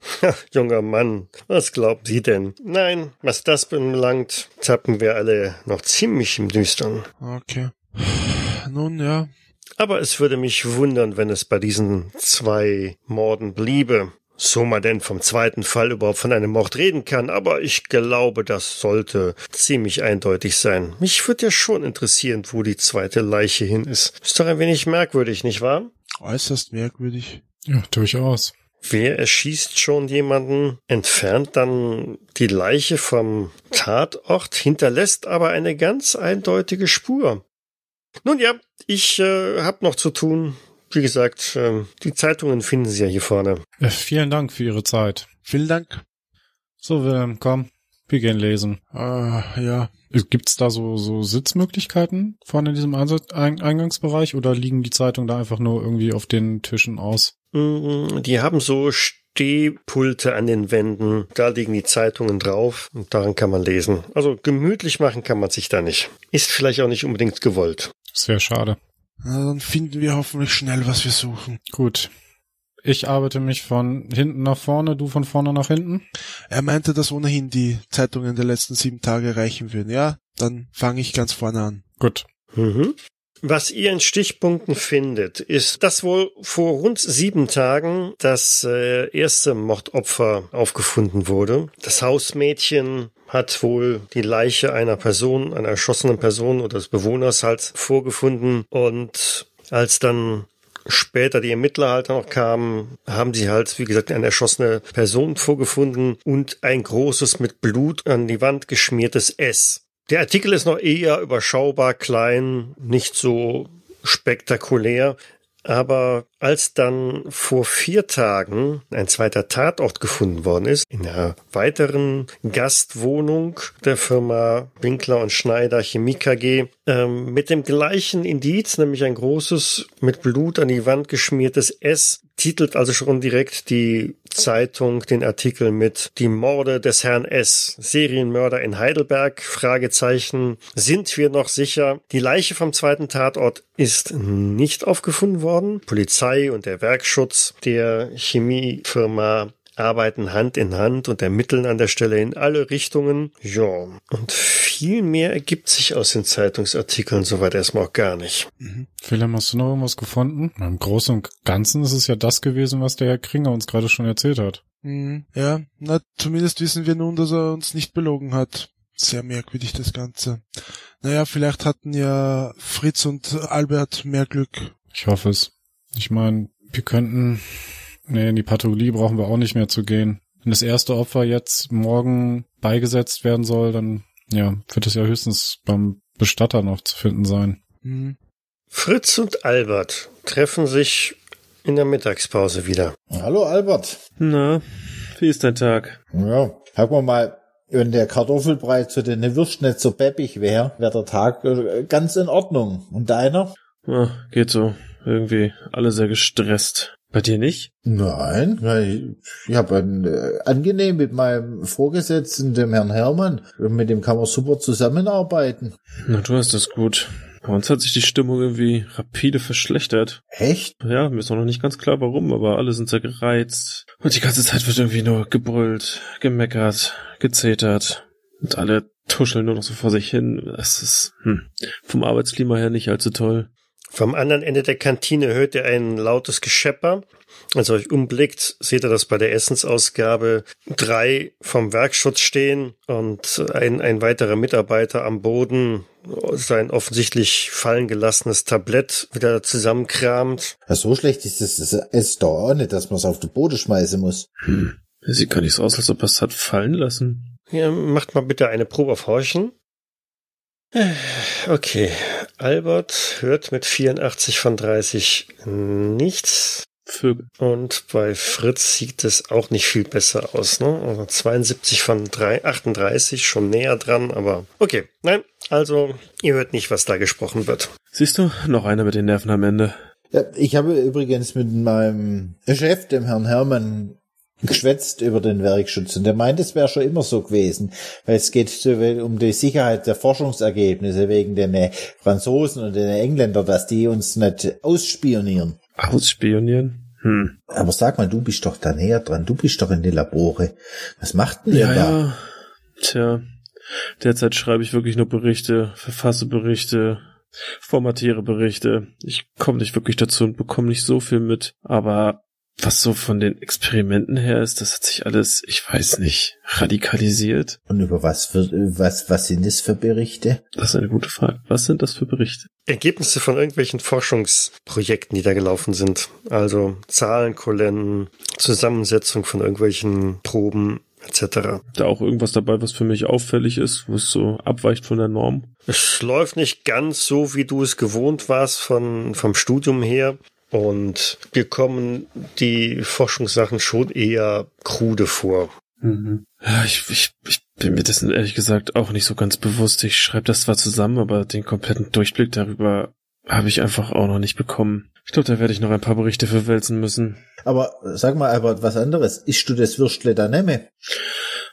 Junger Mann, was glaubt Sie denn? Nein, was das belangt, tappen wir alle noch ziemlich im Düstern. Okay. Nun ja. Aber es würde mich wundern, wenn es bei diesen zwei Morden bliebe so man denn vom zweiten Fall überhaupt von einem Mord reden kann, aber ich glaube, das sollte ziemlich eindeutig sein. Mich würde ja schon interessieren, wo die zweite Leiche hin ist. Ist doch ein wenig merkwürdig, nicht wahr? Äußerst merkwürdig. Ja, durchaus. Wer erschießt schon jemanden, entfernt dann die Leiche vom Tatort, hinterlässt aber eine ganz eindeutige Spur. Nun ja, ich äh, hab noch zu tun. Wie gesagt, ähm, die Zeitungen finden Sie ja hier vorne. Vielen Dank für Ihre Zeit. Vielen Dank. So, Wilhelm, komm, wir gehen lesen. Äh, ja. Gibt's da so, so Sitzmöglichkeiten vorne in diesem Eingangsbereich oder liegen die Zeitungen da einfach nur irgendwie auf den Tischen aus? Mm, die haben so Stehpulte an den Wänden. Da liegen die Zeitungen drauf und daran kann man lesen. Also gemütlich machen kann man sich da nicht. Ist vielleicht auch nicht unbedingt gewollt. Sehr schade. Na, dann finden wir hoffentlich schnell, was wir suchen. Gut. Ich arbeite mich von hinten nach vorne, du von vorne nach hinten. Er meinte, dass ohnehin die Zeitungen der letzten sieben Tage reichen würden. Ja, dann fange ich ganz vorne an. Gut. Mhm. Was ihr in Stichpunkten findet, ist, dass wohl vor rund sieben Tagen das äh, erste Mordopfer aufgefunden wurde. Das Hausmädchen hat wohl die Leiche einer Person, einer erschossenen Person oder des Bewohners halt vorgefunden und als dann später die Ermittler halt noch kamen, haben sie halt, wie gesagt, eine erschossene Person vorgefunden und ein großes mit Blut an die Wand geschmiertes S. Der Artikel ist noch eher überschaubar klein, nicht so spektakulär. Aber als dann vor vier Tagen ein zweiter Tatort gefunden worden ist, in einer weiteren Gastwohnung der Firma Winkler und Schneider Chemie KG, ähm, mit dem gleichen Indiz, nämlich ein großes, mit Blut an die Wand geschmiertes S, titelt also schon direkt die Zeitung den Artikel mit Die Morde des Herrn S. Serienmörder in Heidelberg? Fragezeichen. Sind wir noch sicher? Die Leiche vom zweiten Tatort ist nicht aufgefunden worden. Polizei und der Werkschutz der Chemiefirma arbeiten Hand in Hand und ermitteln an der Stelle in alle Richtungen. Ja, und viel mehr ergibt sich aus den Zeitungsartikeln soweit erstmal auch gar nicht. Mhm. Wilhelm, hast du noch irgendwas gefunden? Im Großen und Ganzen ist es ja das gewesen, was der Herr Kringer uns gerade schon erzählt hat. Mhm. Ja, na, zumindest wissen wir nun, dass er uns nicht belogen hat. Sehr merkwürdig das Ganze. Naja, vielleicht hatten ja Fritz und Albert mehr Glück. Ich hoffe es. Ich meine, wir könnten Nee, in die Pathologie brauchen wir auch nicht mehr zu gehen. Wenn das erste Opfer jetzt morgen beigesetzt werden soll, dann ja, wird es ja höchstens beim Bestatter noch zu finden sein. Mhm. Fritz und Albert treffen sich in der Mittagspause wieder. Hallo Albert. Na, wie ist dein Tag? Ja, sag mal mal, wenn der Kartoffelbrei zu den Würst nicht so peppig wäre, wäre der Tag äh, ganz in Ordnung. Und deiner? Ja, geht so. Irgendwie alle sehr gestresst. Bei dir nicht? Nein, ich habe ein äh, angenehm mit meinem Vorgesetzten, dem Herrn Hermann. Mit dem kann man super zusammenarbeiten. Na, du hast das gut. Bei uns hat sich die Stimmung irgendwie rapide verschlechtert. Echt? Ja, mir ist noch nicht ganz klar warum, aber alle sind sehr gereizt. Und die ganze Zeit wird irgendwie nur gebrüllt, gemeckert, gezetert. Und alle tuscheln nur noch so vor sich hin. Das ist hm, vom Arbeitsklima her nicht allzu toll. Vom anderen Ende der Kantine hört ihr ein lautes Geschepper. Als ihr euch umblickt, seht ihr, dass bei der Essensausgabe drei vom Werkschutz stehen und ein, ein weiterer Mitarbeiter am Boden sein offensichtlich fallen gelassenes Tablett wieder zusammenkramt. Ja, so schlecht ist es ist doch auch nicht, dass man es auf den Boden schmeißen muss. Hm. Sieht gar nicht so aus, als ob er es hat fallen lassen. Ja, macht mal bitte eine Probe auf Horchen. Okay, Albert hört mit 84 von 30 nichts. Vögel. Und bei Fritz sieht es auch nicht viel besser aus, ne? Also 72 von 3, 38, schon näher dran, aber okay. Nein, also ihr hört nicht, was da gesprochen wird. Siehst du, noch einer mit den Nerven am Ende. Ja, ich habe übrigens mit meinem Chef, dem Herrn Hermann, geschwätzt über den Werkschutz und der meint, es wäre schon immer so gewesen, weil es geht um die Sicherheit der Forschungsergebnisse wegen den äh, Franzosen und den Engländern, dass die uns nicht ausspionieren. Ausspionieren? Hm. Aber sag mal, du bist doch da näher dran, du bist doch in die Labore. Was macht denn ja, ihr da? Ja. Tja, derzeit schreibe ich wirklich nur Berichte, verfasse Berichte, formatiere Berichte. Ich komme nicht wirklich dazu und bekomme nicht so viel mit, aber was so von den Experimenten her ist, das hat sich alles, ich weiß nicht, radikalisiert. Und über was wird, was, was sind das für Berichte? Das ist eine gute Frage. Was sind das für Berichte? Ergebnisse von irgendwelchen Forschungsprojekten, die da gelaufen sind. Also Zahlenkolonnen, Zusammensetzung von irgendwelchen Proben, etc. Da auch irgendwas dabei, was für mich auffällig ist, was so abweicht von der Norm? Es läuft nicht ganz so, wie du es gewohnt warst von, vom Studium her. Und wir kommen die Forschungssachen schon eher krude vor. Mhm. Ja, ich, ich, ich bin mir dessen ehrlich gesagt auch nicht so ganz bewusst. Ich schreibe das zwar zusammen, aber den kompletten Durchblick darüber habe ich einfach auch noch nicht bekommen. Ich glaube, da werde ich noch ein paar Berichte verwälzen müssen. Aber sag mal, Albert, was anderes. Ischst du das Würstle da nemme?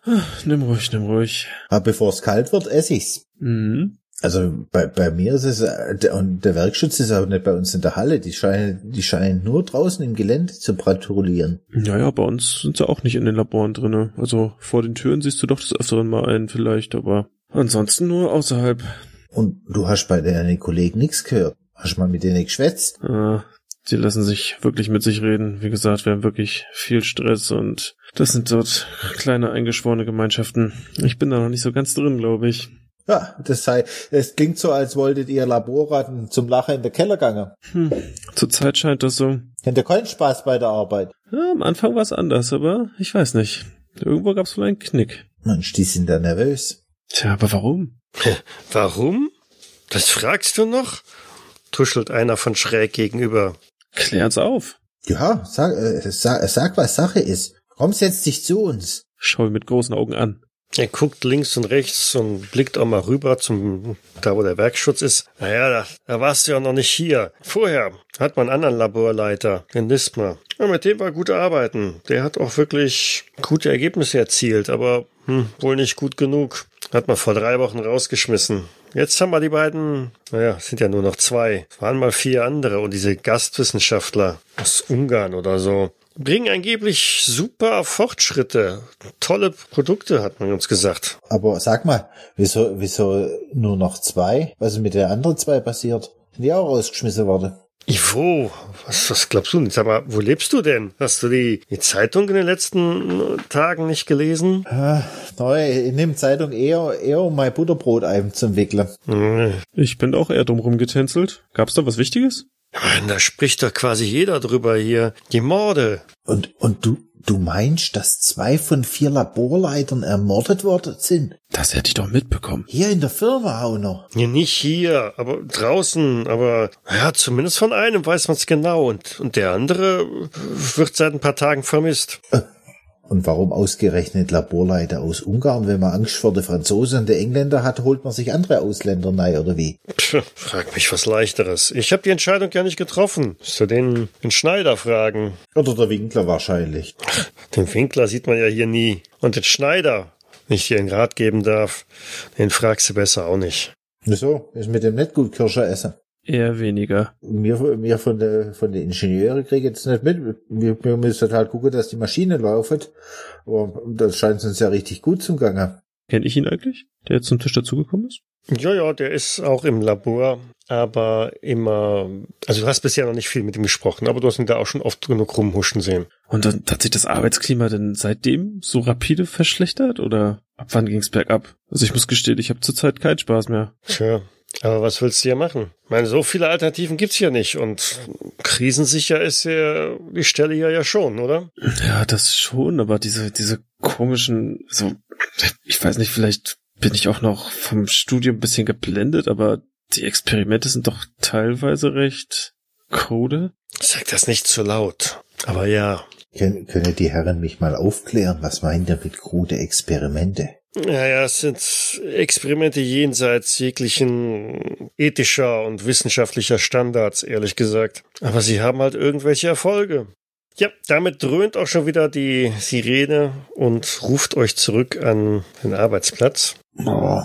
Ach, nimm ruhig, nimm ruhig. Aber bevor es kalt wird, ess ich's. Mhm. Also bei, bei mir ist es, äh, der, und der Werkschutz ist auch nicht bei uns in der Halle. Die scheinen, die scheinen nur draußen im Gelände zu patrouillieren. Ja, ja, bei uns sind sie auch nicht in den Laboren drinne. Also vor den Türen siehst du doch des Öfteren mal einen vielleicht, aber ansonsten nur außerhalb. Und du hast bei deinen Kollegen nichts gehört. Hast mal mit denen geschwätzt? Ah, sie lassen sich wirklich mit sich reden. Wie gesagt, wir haben wirklich viel Stress und das sind dort kleine eingeschworene Gemeinschaften. Ich bin da noch nicht so ganz drin, glaube ich. Ja, das sei, es klingt so, als wolltet ihr Laborratten zum Lachen in der Keller gange. Hm. Zurzeit scheint das so. Ihr keinen Spaß bei der Arbeit? Ja, am Anfang war es anders, aber ich weiß nicht. Irgendwo gab es wohl einen Knick. Mensch, die sind da nervös. Tja, aber warum? Warum? Das fragst du noch? tuschelt einer von schräg gegenüber. Klär's auf. Ja, sag, äh, sag, sag, was Sache ist. Komm, setz dich zu uns. Schau ihn mit großen Augen an. Er guckt links und rechts und blickt auch mal rüber zum, da wo der Werkschutz ist. Naja, da, da warst du ja noch nicht hier. Vorher hat man einen anderen Laborleiter, den Nismer. Ja, mit dem war gut arbeiten. Der hat auch wirklich gute Ergebnisse erzielt, aber hm, wohl nicht gut genug. Hat man vor drei Wochen rausgeschmissen. Jetzt haben wir die beiden, naja, sind ja nur noch zwei. Es waren mal vier andere und diese Gastwissenschaftler aus Ungarn oder so bringen angeblich super Fortschritte. Tolle Produkte, hat man uns gesagt. Aber sag mal, wieso, wieso nur noch zwei? Was ist mit den anderen zwei passiert? Sind die auch rausgeschmissen worden? Ivo, was, was glaubst du? Sag mal, wo lebst du denn? Hast du die, die Zeitung in den letzten Tagen nicht gelesen? Äh, neu, ich nehme Zeitung eher, eher um mein Butterbrot einzuwickeln. Ich bin auch eher drum rumgetänzelt. Gab's da was Wichtiges? Mann, da spricht doch quasi jeder drüber hier. Die Morde. Und, und du, du meinst, dass zwei von vier Laborleitern ermordet worden sind? Das hätte ich doch mitbekommen. Hier in der Firma auch noch. Ja, nicht hier, aber draußen, aber ja, zumindest von einem weiß man es genau und, und der andere wird seit ein paar Tagen vermisst. Und warum ausgerechnet Laborleiter aus Ungarn? Wenn man Angst vor der Franzosen und der Engländer hat, holt man sich andere Ausländer rein, oder wie? Pff, frag mich was leichteres. Ich habe die Entscheidung ja nicht getroffen. Du den, den Schneider fragen. Oder der Winkler wahrscheinlich. Den Winkler sieht man ja hier nie. Und den Schneider, wenn ich dir einen Rat geben darf, den fragst du besser auch nicht. Wieso? Ist mit dem nicht gut Kirsche essen. Eher weniger. Wir, wir von der, von den Ingenieuren kriegen jetzt nicht mit. Wir, wir müssen halt gucken, dass die Maschine läuft. Aber das scheint uns ja richtig gut zum Gange. Kenn ich ihn eigentlich, der jetzt zum Tisch dazugekommen ist? Ja, ja, der ist auch im Labor, aber immer, also du hast bisher noch nicht viel mit ihm gesprochen, aber du hast ihn da auch schon oft genug rumhuschen sehen. Und dann hat sich das Arbeitsklima denn seitdem so rapide verschlechtert oder ab wann ging's bergab? Also ich muss gestehen, ich habe zurzeit keinen Spaß mehr. Tja, aber was willst du hier machen? Ich meine, so viele Alternativen gibt's hier nicht und krisensicher ist ja die Stelle hier ja schon, oder? Ja, das schon, aber diese, diese komischen, so, ich weiß nicht, vielleicht bin ich auch noch vom Studium ein bisschen geblendet, aber die Experimente sind doch teilweise recht krude. Sag das nicht zu laut. Aber ja. Können, können die Herren mich mal aufklären? Was meint ihr mit krude Experimente? Naja, es sind Experimente jenseits jeglichen ethischer und wissenschaftlicher Standards, ehrlich gesagt. Aber sie haben halt irgendwelche Erfolge. Ja, damit dröhnt auch schon wieder die Sirene und ruft euch zurück an den Arbeitsplatz. Oh.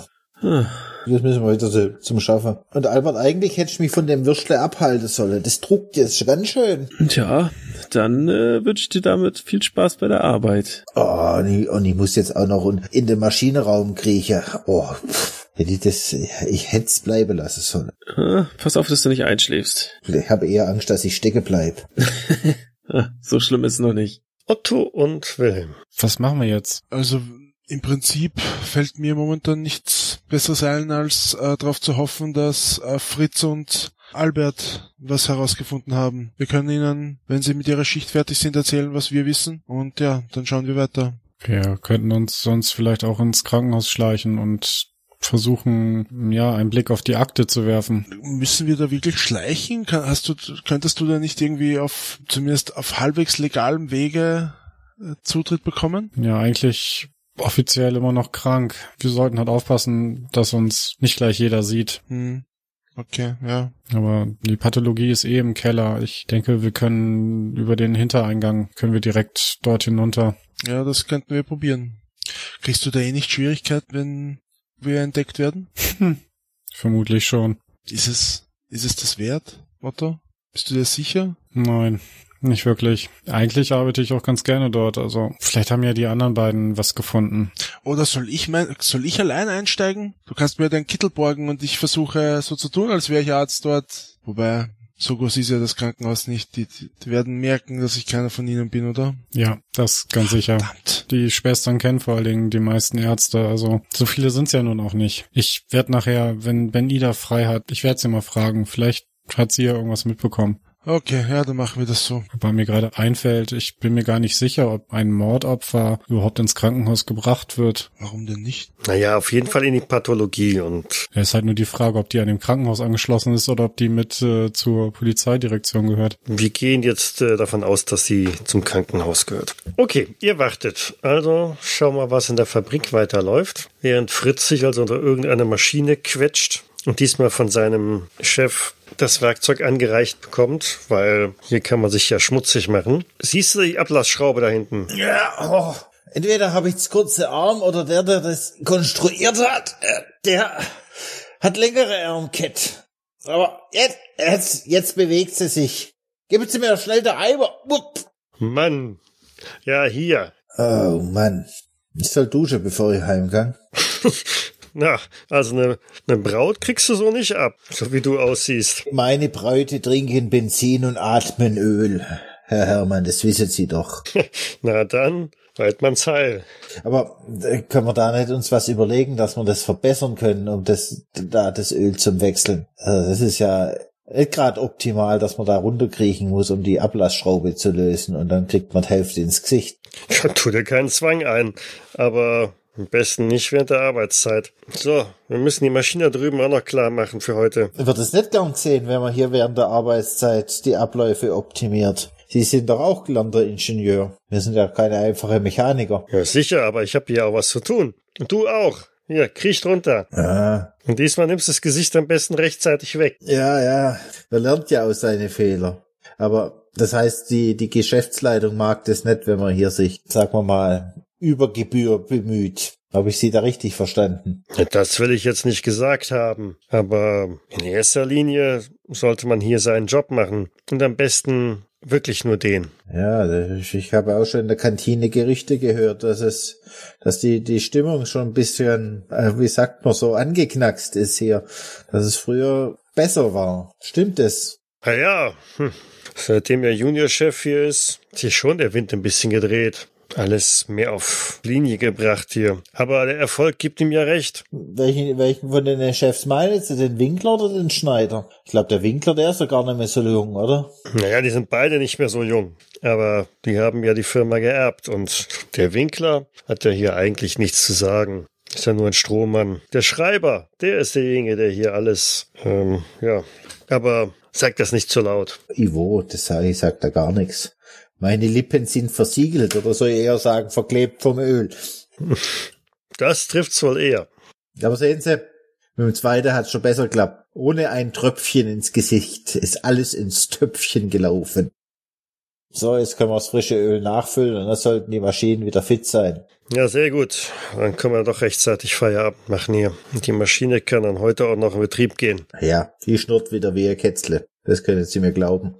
Jetzt müssen wir wieder zum Schaffen. Und Albert, eigentlich hätte ich mich von dem Würstle abhalten sollen. Das druckt jetzt ganz schön. Tja, dann äh, wünsche ich dir damit viel Spaß bei der Arbeit. Oh, und ich, und ich muss jetzt auch noch in den Maschinenraum kriechen. Oh, hätte ich das, ich hätte es bleiben lassen sollen. Ah, pass auf, dass du nicht einschläfst. Ich habe eher Angst, dass ich stecke bleib. [LAUGHS] so schlimm ist es noch nicht. Otto und Wilhelm. Was machen wir jetzt? Also im Prinzip fällt mir momentan nichts Besseres ein, als äh, darauf zu hoffen, dass äh, Fritz und Albert was herausgefunden haben. Wir können ihnen, wenn sie mit ihrer Schicht fertig sind, erzählen, was wir wissen. Und ja, dann schauen wir weiter. Wir könnten uns sonst vielleicht auch ins Krankenhaus schleichen und versuchen, ja, einen Blick auf die Akte zu werfen. Müssen wir da wirklich schleichen? Kann, hast du, könntest du da nicht irgendwie auf, zumindest auf halbwegs legalem Wege äh, Zutritt bekommen? Ja, eigentlich offiziell immer noch krank. Wir sollten halt aufpassen, dass uns nicht gleich jeder sieht. Hm. Okay, ja. Aber die Pathologie ist eh im Keller. Ich denke, wir können über den Hintereingang, können wir direkt dort hinunter. Ja, das könnten wir probieren. Kriegst du da eh nicht Schwierigkeit, wenn wir entdeckt werden? Hm. vermutlich schon. Ist es, ist es das wert, Otto? Bist du dir sicher? Nein, nicht wirklich. Eigentlich arbeite ich auch ganz gerne dort. Also vielleicht haben ja die anderen beiden was gefunden. Oder soll ich mein, soll ich allein einsteigen? Du kannst mir deinen Kittel borgen und ich versuche so zu tun, als wäre ich Arzt dort. Wobei, so groß ist ja das Krankenhaus nicht. Die, die werden merken, dass ich keiner von ihnen bin, oder? Ja, das ganz sicher. Verdammt. Die Schwestern kennen vor allen Dingen die meisten Ärzte. Also so viele sind's ja nun auch nicht. Ich werde nachher, wenn Ben Ida frei hat, ich werde sie mal fragen. Vielleicht hat sie ja irgendwas mitbekommen. Okay, ja, dann machen wir das so. Wobei mir gerade einfällt, ich bin mir gar nicht sicher, ob ein Mordopfer überhaupt ins Krankenhaus gebracht wird. Warum denn nicht? Naja, auf jeden Fall in die Pathologie und Es ist halt nur die Frage, ob die an dem Krankenhaus angeschlossen ist oder ob die mit äh, zur Polizeidirektion gehört. wir gehen jetzt äh, davon aus, dass sie zum Krankenhaus gehört. Okay, ihr wartet. Also schauen wir, was in der Fabrik weiterläuft. Während Fritz sich also unter irgendeine Maschine quetscht und diesmal von seinem Chef das Werkzeug angereicht bekommt, weil hier kann man sich ja schmutzig machen. Siehst du die Ablassschraube da hinten? Ja, oh. Entweder habe ich das kurze Arm oder der, der das konstruiert hat, äh, der hat längere Armkett. Aber jetzt, jetzt, jetzt bewegt sie sich. Geben Sie mir schnell der Eimer. Mann. Ja, hier. Oh Mann. Ich soll duschen, bevor ich heimgang. [LAUGHS] Na, also eine, eine Braut kriegst du so nicht ab, so wie du aussiehst. Meine Bräute trinken Benzin und atmen Öl. Herr Hermann, das wissen Sie doch. [LAUGHS] Na dann, halt man's heil. Aber äh, können wir da nicht uns was überlegen, dass wir das verbessern können, um das, da das Öl zum Wechseln? Also das ist ja nicht gerade optimal, dass man da runterkriechen muss, um die Ablassschraube zu lösen und dann kriegt man die Hälfte ins Gesicht. Tu dir keinen Zwang ein, aber am besten nicht während der Arbeitszeit. So, wir müssen die Maschine drüben auch noch klar machen für heute. Wird es nicht gern gesehen, wenn man hier während der Arbeitszeit die Abläufe optimiert? Sie sind doch auch gelernter Ingenieur. Wir sind ja keine einfache Mechaniker. Ja, sicher, aber ich habe hier auch was zu tun. Und du auch. Hier, kriech drunter. Ah, Und diesmal nimmst du das Gesicht am besten rechtzeitig weg. ja, ja. Man lernt ja aus seine Fehler. Aber das heißt, die, die Geschäftsleitung mag das nicht, wenn man hier sich, sagen wir mal, über Gebühr bemüht. Habe ich Sie da richtig verstanden? Das will ich jetzt nicht gesagt haben, aber in erster Linie sollte man hier seinen Job machen. Und am besten wirklich nur den. Ja, ich habe auch schon in der Kantine Gerichte gehört, dass es, dass die, die Stimmung schon ein bisschen, äh, wie sagt man so, angeknackst ist hier. Dass es früher besser war. Stimmt es? Na ja, hm. seitdem der Juniorchef hier ist, hat sich schon der Wind ein bisschen gedreht. Alles mehr auf Linie gebracht hier. Aber der Erfolg gibt ihm ja recht. Welchen, welchen von den Chefs meinen Sie, den Winkler oder den Schneider? Ich glaube, der Winkler, der ist ja gar nicht mehr so jung, oder? Naja, die sind beide nicht mehr so jung. Aber die haben ja die Firma geerbt und der Winkler hat ja hier eigentlich nichts zu sagen. Ist ja nur ein Strohmann. Der Schreiber, der ist derjenige, der hier alles, ähm, ja. Aber sag das nicht zu laut. Ivo, das sag ich, sagt da gar nichts. Meine Lippen sind versiegelt oder soll ich eher sagen verklebt vom Öl. Das trifft's wohl eher. Aber sehen Sie, mit dem zweiten hat's schon besser geklappt. Ohne ein Tröpfchen ins Gesicht ist alles ins Töpfchen gelaufen. So, jetzt können wir das frische Öl nachfüllen und dann sollten die Maschinen wieder fit sein. Ja, sehr gut. Dann können wir doch rechtzeitig Feierabend machen hier. Die Maschine kann dann heute auch noch in Betrieb gehen. Ja, die schnurrt wieder wie ein Kätzle. Das können Sie mir glauben.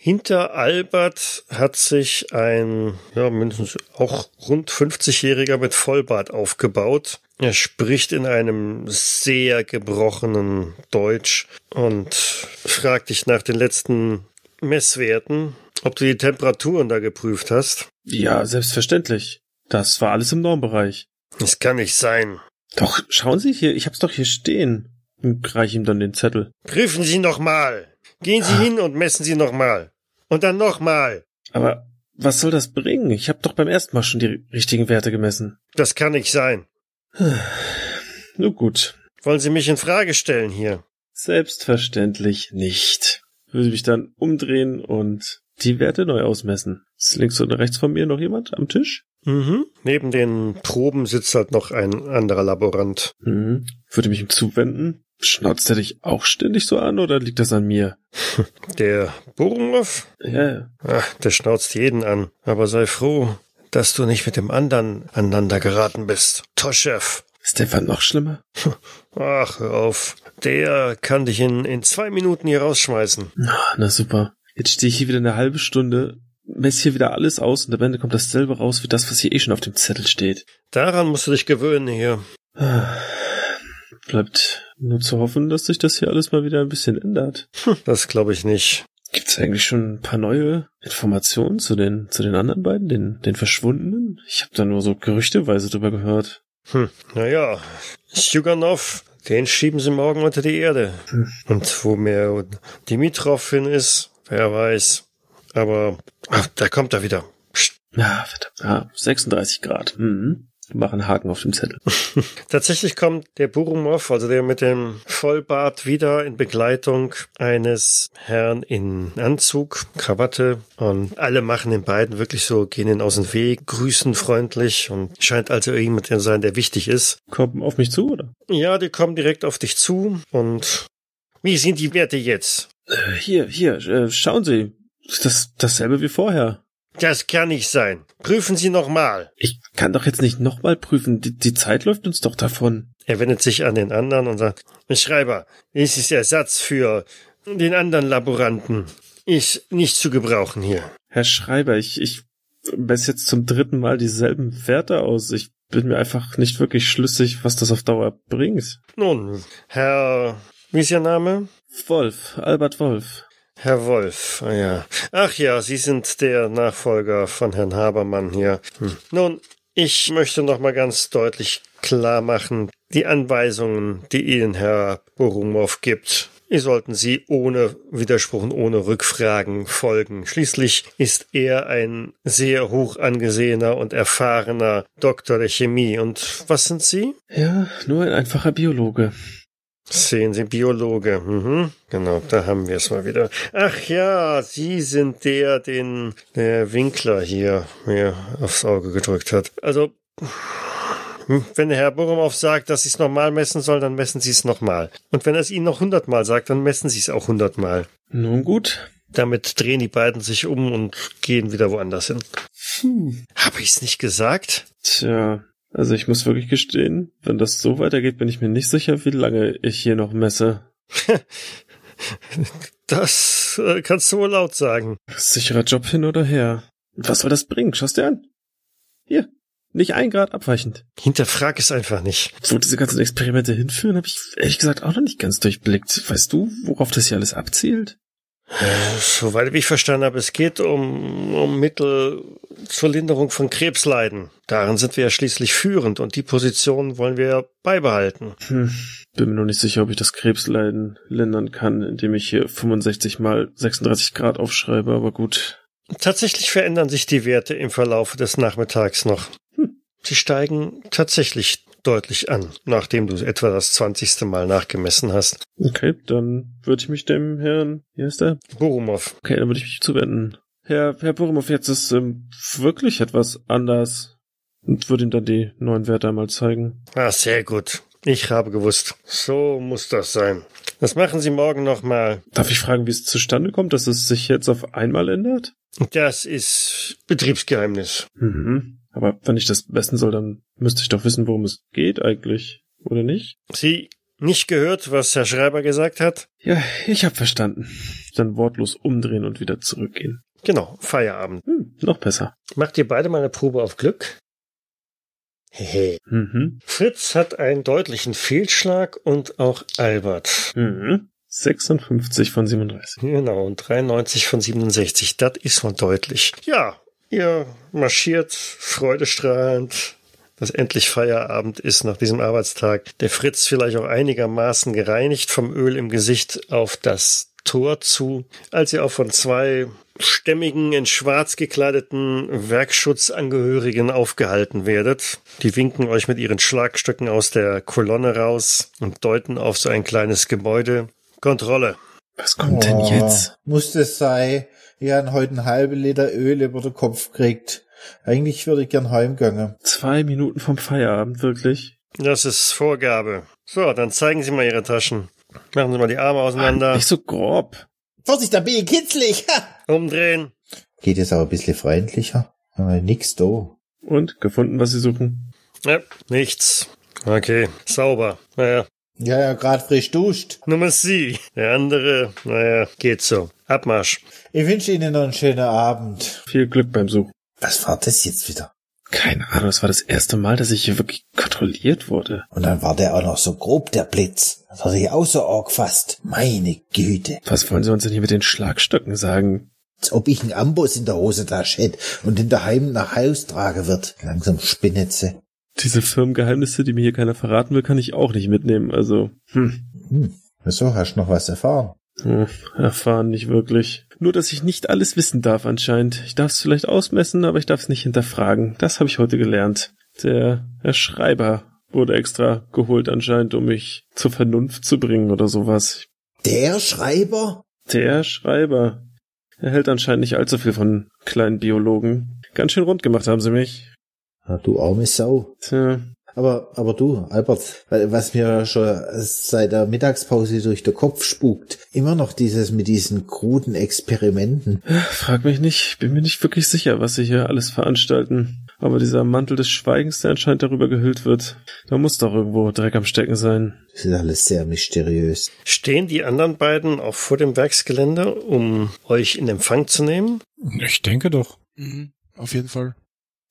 Hinter Albert hat sich ein, ja, mindestens auch rund 50-Jähriger mit Vollbart aufgebaut. Er spricht in einem sehr gebrochenen Deutsch und fragt dich nach den letzten Messwerten, ob du die Temperaturen da geprüft hast. Ja, selbstverständlich. Das war alles im Normbereich. Das kann nicht sein. Doch, schauen Sie hier, ich hab's doch hier stehen. Und reich ihm dann den Zettel. Prüfen Sie nochmal. Gehen Sie hin und messen Sie nochmal. Und dann nochmal. Aber was soll das bringen? Ich hab doch beim ersten Mal schon die richtigen Werte gemessen. Das kann nicht sein. [SIGHS] Nur gut. Wollen Sie mich in Frage stellen hier? Selbstverständlich nicht. Würde mich dann umdrehen und die Werte neu ausmessen. Ist links und rechts von mir noch jemand am Tisch? Mhm. Neben den Proben sitzt halt noch ein anderer Laborant. Mhm. Würde mich ihm zuwenden. Schnauzt er dich auch ständig so an oder liegt das an mir? Der Burumov? Ja. Ach, der schnauzt jeden an. Aber sei froh, dass du nicht mit dem anderen aneinander geraten bist. Toschew. Stefan noch schlimmer? Ach, hör auf. Der kann dich in, in zwei Minuten hier rausschmeißen. Ah, Na super. Jetzt stehe ich hier wieder eine halbe Stunde, messe hier wieder alles aus und am Ende kommt dasselbe raus wie das, was hier eh schon auf dem Zettel steht. Daran musst du dich gewöhnen hier. Ah. Bleibt nur zu hoffen, dass sich das hier alles mal wieder ein bisschen ändert. Das glaube ich nicht. Gibt es eigentlich schon ein paar neue Informationen zu den, zu den anderen beiden, den, den Verschwundenen? Ich habe da nur so gerüchteweise drüber gehört. Hm, naja, Sjuganov, den schieben sie morgen unter die Erde. Hm. Und wo mehr Dimitrov hin ist, wer weiß. Aber ach, da kommt er wieder. Psst. Ja, verdammt. Ah, 36 Grad. Mhm. Mach einen Haken auf dem Zettel. [LAUGHS] Tatsächlich kommt der Burumov, also der mit dem Vollbart, wieder in Begleitung eines Herrn in Anzug, Krawatte und alle machen den beiden wirklich so, gehen ihnen aus dem Weg, grüßen freundlich und scheint also irgendjemand zu sein, der wichtig ist. Kommen auf mich zu, oder? Ja, die kommen direkt auf dich zu und wie sind die Werte jetzt? Äh, hier, hier, äh, schauen Sie. Das, dasselbe wie vorher. Das kann nicht sein. Prüfen Sie nochmal. Ich kann doch jetzt nicht nochmal prüfen. Die, die Zeit läuft uns doch davon. Er wendet sich an den anderen und sagt, Schreiber, dies ist Ersatz für den anderen Laboranten. Ist nicht zu gebrauchen hier. Herr Schreiber, ich, ich messe jetzt zum dritten Mal dieselben Werte aus. Ich bin mir einfach nicht wirklich schlüssig, was das auf Dauer bringt. Nun, Herr, wie ist Ihr Name? Wolf, Albert Wolf. Herr Wolf, ah ja. Ach ja, Sie sind der Nachfolger von Herrn Habermann hier. Hm. Nun, ich möchte noch mal ganz deutlich klar machen, die Anweisungen, die Ihnen Herr Borumow gibt, die sollten Sie ohne Widerspruch und ohne Rückfragen folgen. Schließlich ist er ein sehr hoch angesehener und erfahrener Doktor der Chemie. Und was sind Sie? Ja, nur ein einfacher Biologe. Sehen Sie, Biologe. Mhm. Genau, da haben wir es mal wieder. Ach ja, Sie sind der, den der Winkler hier mir aufs Auge gedrückt hat. Also, hm, wenn der Herr Borumow sagt, dass Sie es nochmal messen soll, dann messen Sie es nochmal. Und wenn er es Ihnen noch hundertmal sagt, dann messen Sie es auch hundertmal. Nun gut. Damit drehen die beiden sich um und gehen wieder woanders hin. Hm. Habe ich es nicht gesagt? Tja, also ich muss wirklich gestehen, wenn das so weitergeht, bin ich mir nicht sicher, wie lange ich hier noch messe. [LAUGHS] Das äh, kannst du wohl laut sagen. Sicherer Job hin oder her. Was soll das bringen? Schaust dir an. Hier, nicht ein Grad abweichend. Hinterfrag es einfach nicht. Wo diese ganzen Experimente hinführen, habe ich ehrlich gesagt auch noch nicht ganz durchblickt. Weißt du, worauf das hier alles abzielt? Soweit ich verstanden habe, es geht um, um Mittel zur Linderung von Krebsleiden. Darin sind wir ja schließlich führend und die Position wollen wir beibehalten. Hm, bin mir noch nicht sicher, ob ich das Krebsleiden lindern kann, indem ich hier 65 mal 36 Grad aufschreibe, aber gut. Tatsächlich verändern sich die Werte im Verlauf des Nachmittags noch. Hm. Sie steigen tatsächlich deutlich an, nachdem du etwa das zwanzigste Mal nachgemessen hast. Okay, dann würde ich mich dem Herrn, wie heißt der? Borumov, Okay, dann würde ich mich zuwenden. Herr, Herr Borumov, jetzt ist ähm, wirklich etwas anders. Und würde ihm dann die neuen Werte einmal zeigen. Ah, sehr gut. Ich habe gewusst. So muss das sein. Das machen Sie morgen nochmal. Darf ich fragen, wie es zustande kommt, dass es sich jetzt auf einmal ändert? Das ist Betriebsgeheimnis. Mhm. Aber wenn ich das messen soll, dann müsste ich doch wissen, worum es geht eigentlich, oder nicht? Sie nicht gehört, was Herr Schreiber gesagt hat? Ja, ich hab verstanden. Dann wortlos umdrehen und wieder zurückgehen. Genau, Feierabend. Hm, noch besser. Macht ihr beide mal eine Probe auf Glück? Hehe. Mhm. Fritz hat einen deutlichen Fehlschlag und auch Albert. Mhm. 56 von 37. Genau, und 93 von 67. Das ist schon deutlich. Ja, ihr marschiert freudestrahlend, dass endlich Feierabend ist nach diesem Arbeitstag. Der Fritz vielleicht auch einigermaßen gereinigt vom Öl im Gesicht auf das Tor zu, als ihr auch von zwei stämmigen, in schwarz gekleideten Werkschutzangehörigen aufgehalten werdet. Die winken euch mit ihren Schlagstöcken aus der Kolonne raus und deuten auf so ein kleines Gebäude. Kontrolle. Was kommt denn jetzt? Muss das sein? Ich habe heute ein halbe Liter Öl über den Kopf gekriegt. Eigentlich würde ich gern heimgehen. Zwei Minuten vom Feierabend, wirklich? Das ist Vorgabe. So, dann zeigen Sie mal Ihre Taschen. Machen Sie mal die Arme auseinander. Nicht so grob. Vorsicht, da bin ich kitzlig. Ha! Umdrehen. Geht es aber ein bisschen freundlicher? Aber nix da. Und? Gefunden, was Sie suchen? Ja, nichts. Okay, sauber. Naja. Ja, ja, grad frisch duscht. Nummer sie. Der andere, naja, geht so. Abmarsch. Ich wünsche Ihnen noch einen schönen Abend. Viel Glück beim Suchen. Was war das jetzt wieder? Keine Ahnung, das war das erste Mal, dass ich hier wirklich kontrolliert wurde. Und dann war der auch noch so grob, der Blitz. Das hat sich auch so arg fast. Meine Güte. Was wollen Sie uns denn hier mit den Schlagstöcken sagen? Als ob ich einen Amboss in der Hosentasche hätte und den daheim nach Haus tragen wird. Langsam spinnet sie. Diese Firmengeheimnisse, die mir hier keiner verraten will, kann ich auch nicht mitnehmen. Also, hm, Hm, wieso hast du noch was erfahren? hm, erfahren nicht wirklich. Nur, dass ich nicht alles wissen darf anscheinend. Ich darf es vielleicht ausmessen, aber ich darf es nicht hinterfragen. Das habe ich heute gelernt. Der Herr Schreiber wurde extra geholt anscheinend, um mich zur Vernunft zu bringen oder sowas. Der Schreiber? Der Schreiber. Er hält anscheinend nicht allzu viel von kleinen Biologen. Ganz schön rund gemacht haben sie mich. Na, du arme Sau. Tja, Aber, aber du, Albert, was mir schon seit der Mittagspause durch den Kopf spukt, immer noch dieses mit diesen kruden Experimenten. frag mich nicht. Bin mir nicht wirklich sicher, was sie hier alles veranstalten. Aber dieser Mantel des Schweigens, der anscheinend darüber gehüllt wird, da muss doch irgendwo Dreck am Stecken sein. Das ist alles sehr mysteriös. Stehen die anderen beiden auch vor dem Werksgelände, um euch in Empfang zu nehmen? Ich denke doch. Mhm, auf jeden Fall.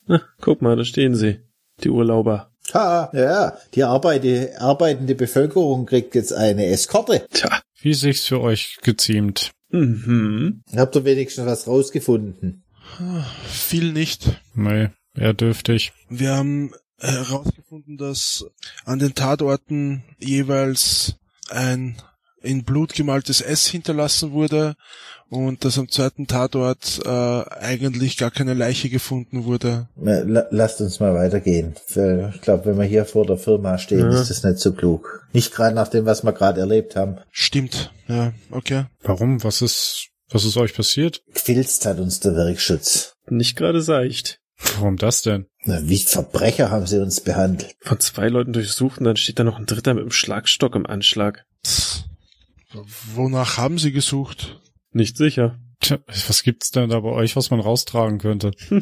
Na, guck mal, da stehen sie. Die Urlauber. Ha, ja, die arbeite, arbeitende Bevölkerung kriegt jetzt eine Eskorte. Tja. Wie sich's für euch geziemt? Mhm. Habt ihr wenigstens was rausgefunden? Viel nicht. Nee, eher dürftig. Wir haben herausgefunden, dass an den Tatorten jeweils ein in Blut gemaltes S hinterlassen wurde und dass am zweiten Tatort äh, eigentlich gar keine Leiche gefunden wurde. Na, la- Lasst uns mal weitergehen. Ich glaube, wenn wir hier vor der Firma stehen, Ja. ist das nicht so klug. Nicht gerade nach dem, was wir gerade erlebt haben. Stimmt, ja, okay. Warum? Was ist, was ist euch passiert? Gefilzt hat uns der Werkschutz. Nicht gerade seicht. Warum das denn? Na, Wie Verbrecher haben sie uns behandelt. Von zwei Leuten durchsucht und dann steht da noch ein dritter mit dem Schlagstock im Anschlag. Pff, Wonach haben sie gesucht? Nicht sicher. Tja, was gibt's denn da bei euch, was man raustragen könnte? [LAUGHS]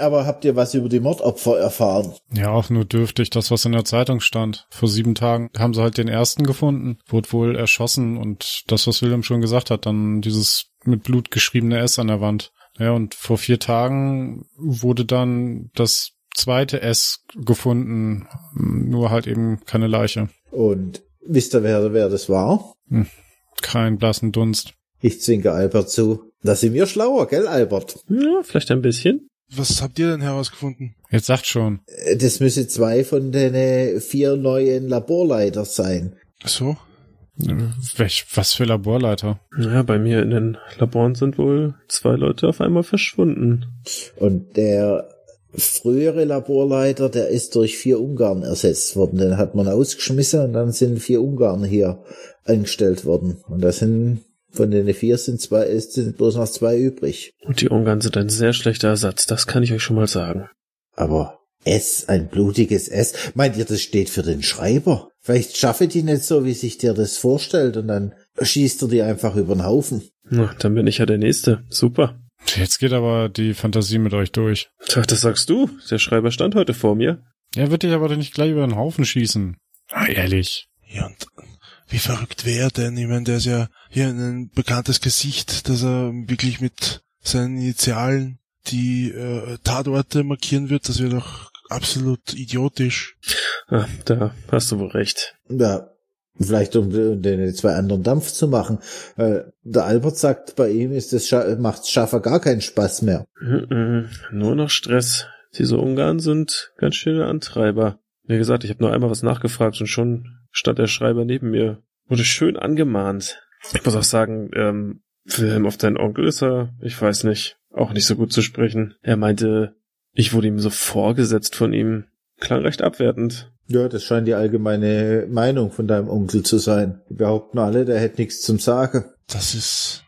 Aber habt ihr was über die Mordopfer erfahren? Ja, auch nur dürftig, das, was in der Zeitung stand. Vor sieben Tagen haben sie halt den ersten gefunden, wurde wohl erschossen und das, was Wilhelm schon gesagt hat, dann dieses mit Blut geschriebene S an der Wand. Ja, und vor vier Tagen wurde dann das zweite S gefunden, nur halt eben keine Leiche. Und wisst ihr, wer, wer das war? Kein blassen Dunst. Ich zwinker Albert zu. Da sind wir schlauer, gell, Albert? Ja, vielleicht ein bisschen. Was habt ihr denn herausgefunden? Jetzt sagt schon. Äh, Das müsse zwei von den äh, vier neuen Laborleiter sein. So? Welch, was für Laborleiter? Ja, bei mir in den Laboren sind wohl zwei Leute auf einmal verschwunden. Und der frühere Laborleiter, der ist durch vier Ungarn ersetzt worden. Den hat man ausgeschmissen und dann sind vier Ungarn hier eingestellt worden. Und da sind von den vier sind zwei, sind bloß noch zwei übrig. Und die Ungarn sind ein sehr schlechter Ersatz, das kann ich euch schon mal sagen. Aber S, ein blutiges S. Meint ihr, das steht für den Schreiber? Vielleicht schaffe die nicht so, wie sich dir das vorstellt und dann schießt er die einfach über den Haufen. Na, dann bin ich ja der Nächste. Super. Jetzt geht aber die Fantasie mit euch durch. Tja, das sagst du. Der Schreiber stand heute vor mir. Er wird dich aber doch nicht gleich über den Haufen schießen. Ah, ehrlich. Ja, und wie verrückt wäre er denn? Ich meine, der ist ja hier ein bekanntes Gesicht, dass er wirklich mit seinen Initialen die äh, Tatorte markieren wird. Das wäre doch absolut idiotisch. Ah, da hast du wohl recht. Ja, vielleicht um den zwei anderen Dampf zu machen. Äh, Der Albert sagt, bei ihm ist Scha macht's Schaffer gar keinen Spaß mehr. Nur noch Stress. Diese Ungarn sind ganz schöne Antreiber. Wie gesagt, ich habe nur einmal was nachgefragt und schon stand der Schreiber neben mir. Wurde schön angemahnt. Ich muss auch sagen, ähm, Wilhelm auf deinen Onkel ist er, ich weiß nicht, auch nicht so gut zu sprechen. Er meinte, ich wurde ihm so vorgesetzt von ihm. Klang recht abwertend. Ja, das scheint die allgemeine Meinung von deinem Onkel zu sein. Die behaupten alle, der hätte nichts zum Sagen. Das ist...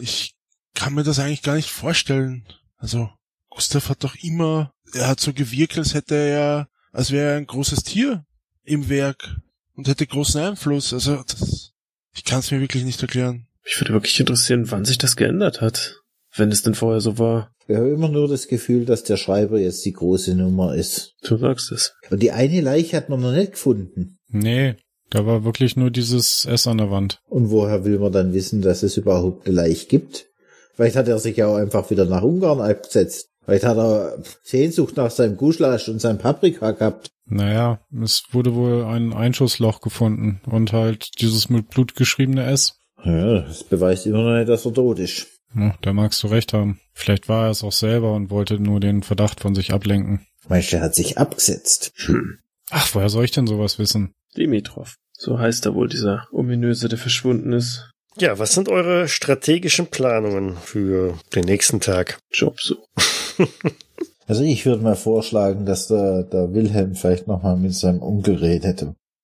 Ich kann mir das eigentlich gar nicht vorstellen. Also, Gustav hat doch immer... Er hat so gewirkt, als hätte er ja... Als wäre er ein großes Tier im Werk und hätte großen Einfluss. Also, das... Ich kann es mir wirklich nicht erklären. Mich würde wirklich interessieren, wann sich das geändert hat. wenn es denn vorher so war. Wir haben immer nur das Gefühl, dass der Schreiber jetzt die große Nummer ist. Du sagst es. Und die eine Leiche hat man noch nicht gefunden. Nee, da war wirklich nur dieses S an der Wand. Und woher will man dann wissen, dass es überhaupt eine Leiche gibt? Vielleicht hat er sich ja auch einfach wieder nach Ungarn abgesetzt. Vielleicht hat er Sehnsucht nach seinem Guschlasch und seinem Paprika gehabt. Naja, es wurde wohl ein Einschussloch gefunden und halt dieses mit Blut geschriebene S. Ja, das beweist immer noch nicht, dass er tot ist. Ja, da magst du recht haben. Vielleicht war er es auch selber und wollte nur den Verdacht von sich ablenken. Meinst du, er hat sich abgesetzt? Hm. Ach, woher soll ich denn sowas wissen? Dimitrov. So heißt er wohl, dieser ominöse, der verschwunden ist. Ja, was sind eure strategischen Planungen für den nächsten Tag? Job so. [LAUGHS] Also ich würde mal vorschlagen, dass der, der Wilhelm vielleicht nochmal mit seinem Onkel redet.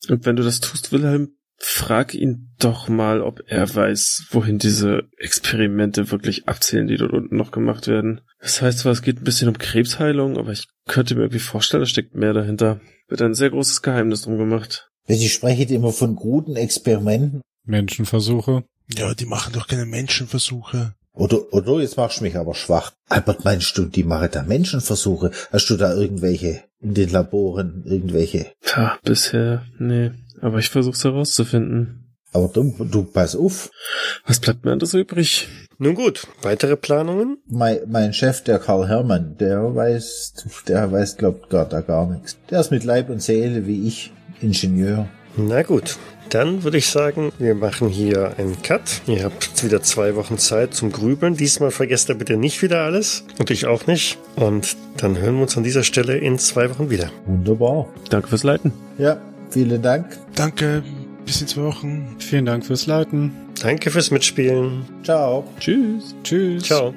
Und wenn du das tust, Wilhelm, frag ihn doch mal, ob er weiß, wohin diese Experimente wirklich abzählen, die dort unten noch gemacht werden. Das heißt zwar, es geht ein bisschen um Krebsheilung, aber ich könnte mir irgendwie vorstellen, da steckt mehr dahinter. Wird ein sehr großes Geheimnis drum gemacht. Sie sprechen immer von guten Experimenten. Menschenversuche. Ja, die machen doch keine Menschenversuche. Oder, oder jetzt machst du mich aber schwach. Albert, meinst du, die machen da Menschenversuche? Hast du da irgendwelche in den Laboren, irgendwelche? Tja, bisher, nee. Aber ich versuch's herauszufinden. Aber du, du pass auf. Was bleibt mir anderes übrig? Nun gut, weitere Planungen? Mein, mein Chef, der Karl Hermann, der weiß, der weiß, glaubt gar da gar nichts. Der ist mit Leib und Seele wie ich Ingenieur. Na gut, dann würde ich sagen, wir machen hier einen Cut. Ihr habt jetzt wieder zwei Wochen Zeit zum Grübeln. Diesmal vergesst ihr bitte nicht wieder alles. Und ich auch nicht. Und dann hören wir uns an dieser Stelle in zwei Wochen wieder. Wunderbar. Danke fürs Leiten. Ja, vielen Dank. Danke, bis in zwei Wochen. Vielen Dank fürs Leiten. Danke fürs Mitspielen. Ciao. Tschüss. Tschüss. Ciao.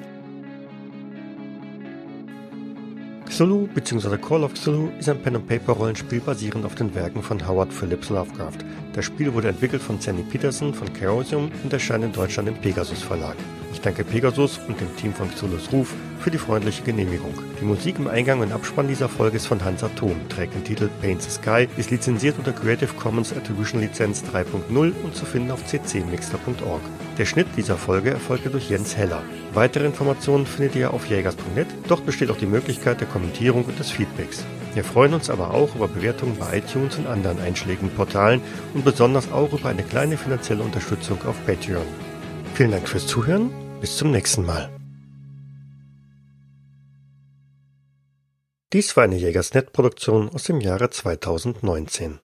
Cthulhu bzw. Call of Cthulhu ist ein Pen-and-Paper-Rollenspiel basierend auf den Werken von Howard Phillips Lovecraft. Das Spiel wurde entwickelt von Sandy Peterson von Chaosium und erscheint in Deutschland im Pegasus Verlag. Ich danke Pegasus und dem Team von Cthulhu's Ruf für die freundliche Genehmigung. Die Musik im Eingang und Abspann dieser Folge ist von Hans Atom, trägt den Titel Paint the Sky, ist lizenziert unter Creative Commons Attribution Lizenz 3.0 und zu finden auf ccmixter.org. Der Schnitt dieser Folge erfolgte durch Jens Heller. Weitere Informationen findet ihr auf jägers.net. Dort besteht auch die Möglichkeit der Kommentierung und des Feedbacks. Wir freuen uns aber auch über Bewertungen bei iTunes und anderen einschlägigen Portalen und besonders auch über eine kleine finanzielle Unterstützung auf Patreon. Vielen Dank fürs Zuhören. Bis zum nächsten Mal. Dies war eine Jägersnet-Produktion aus dem Jahre 2019.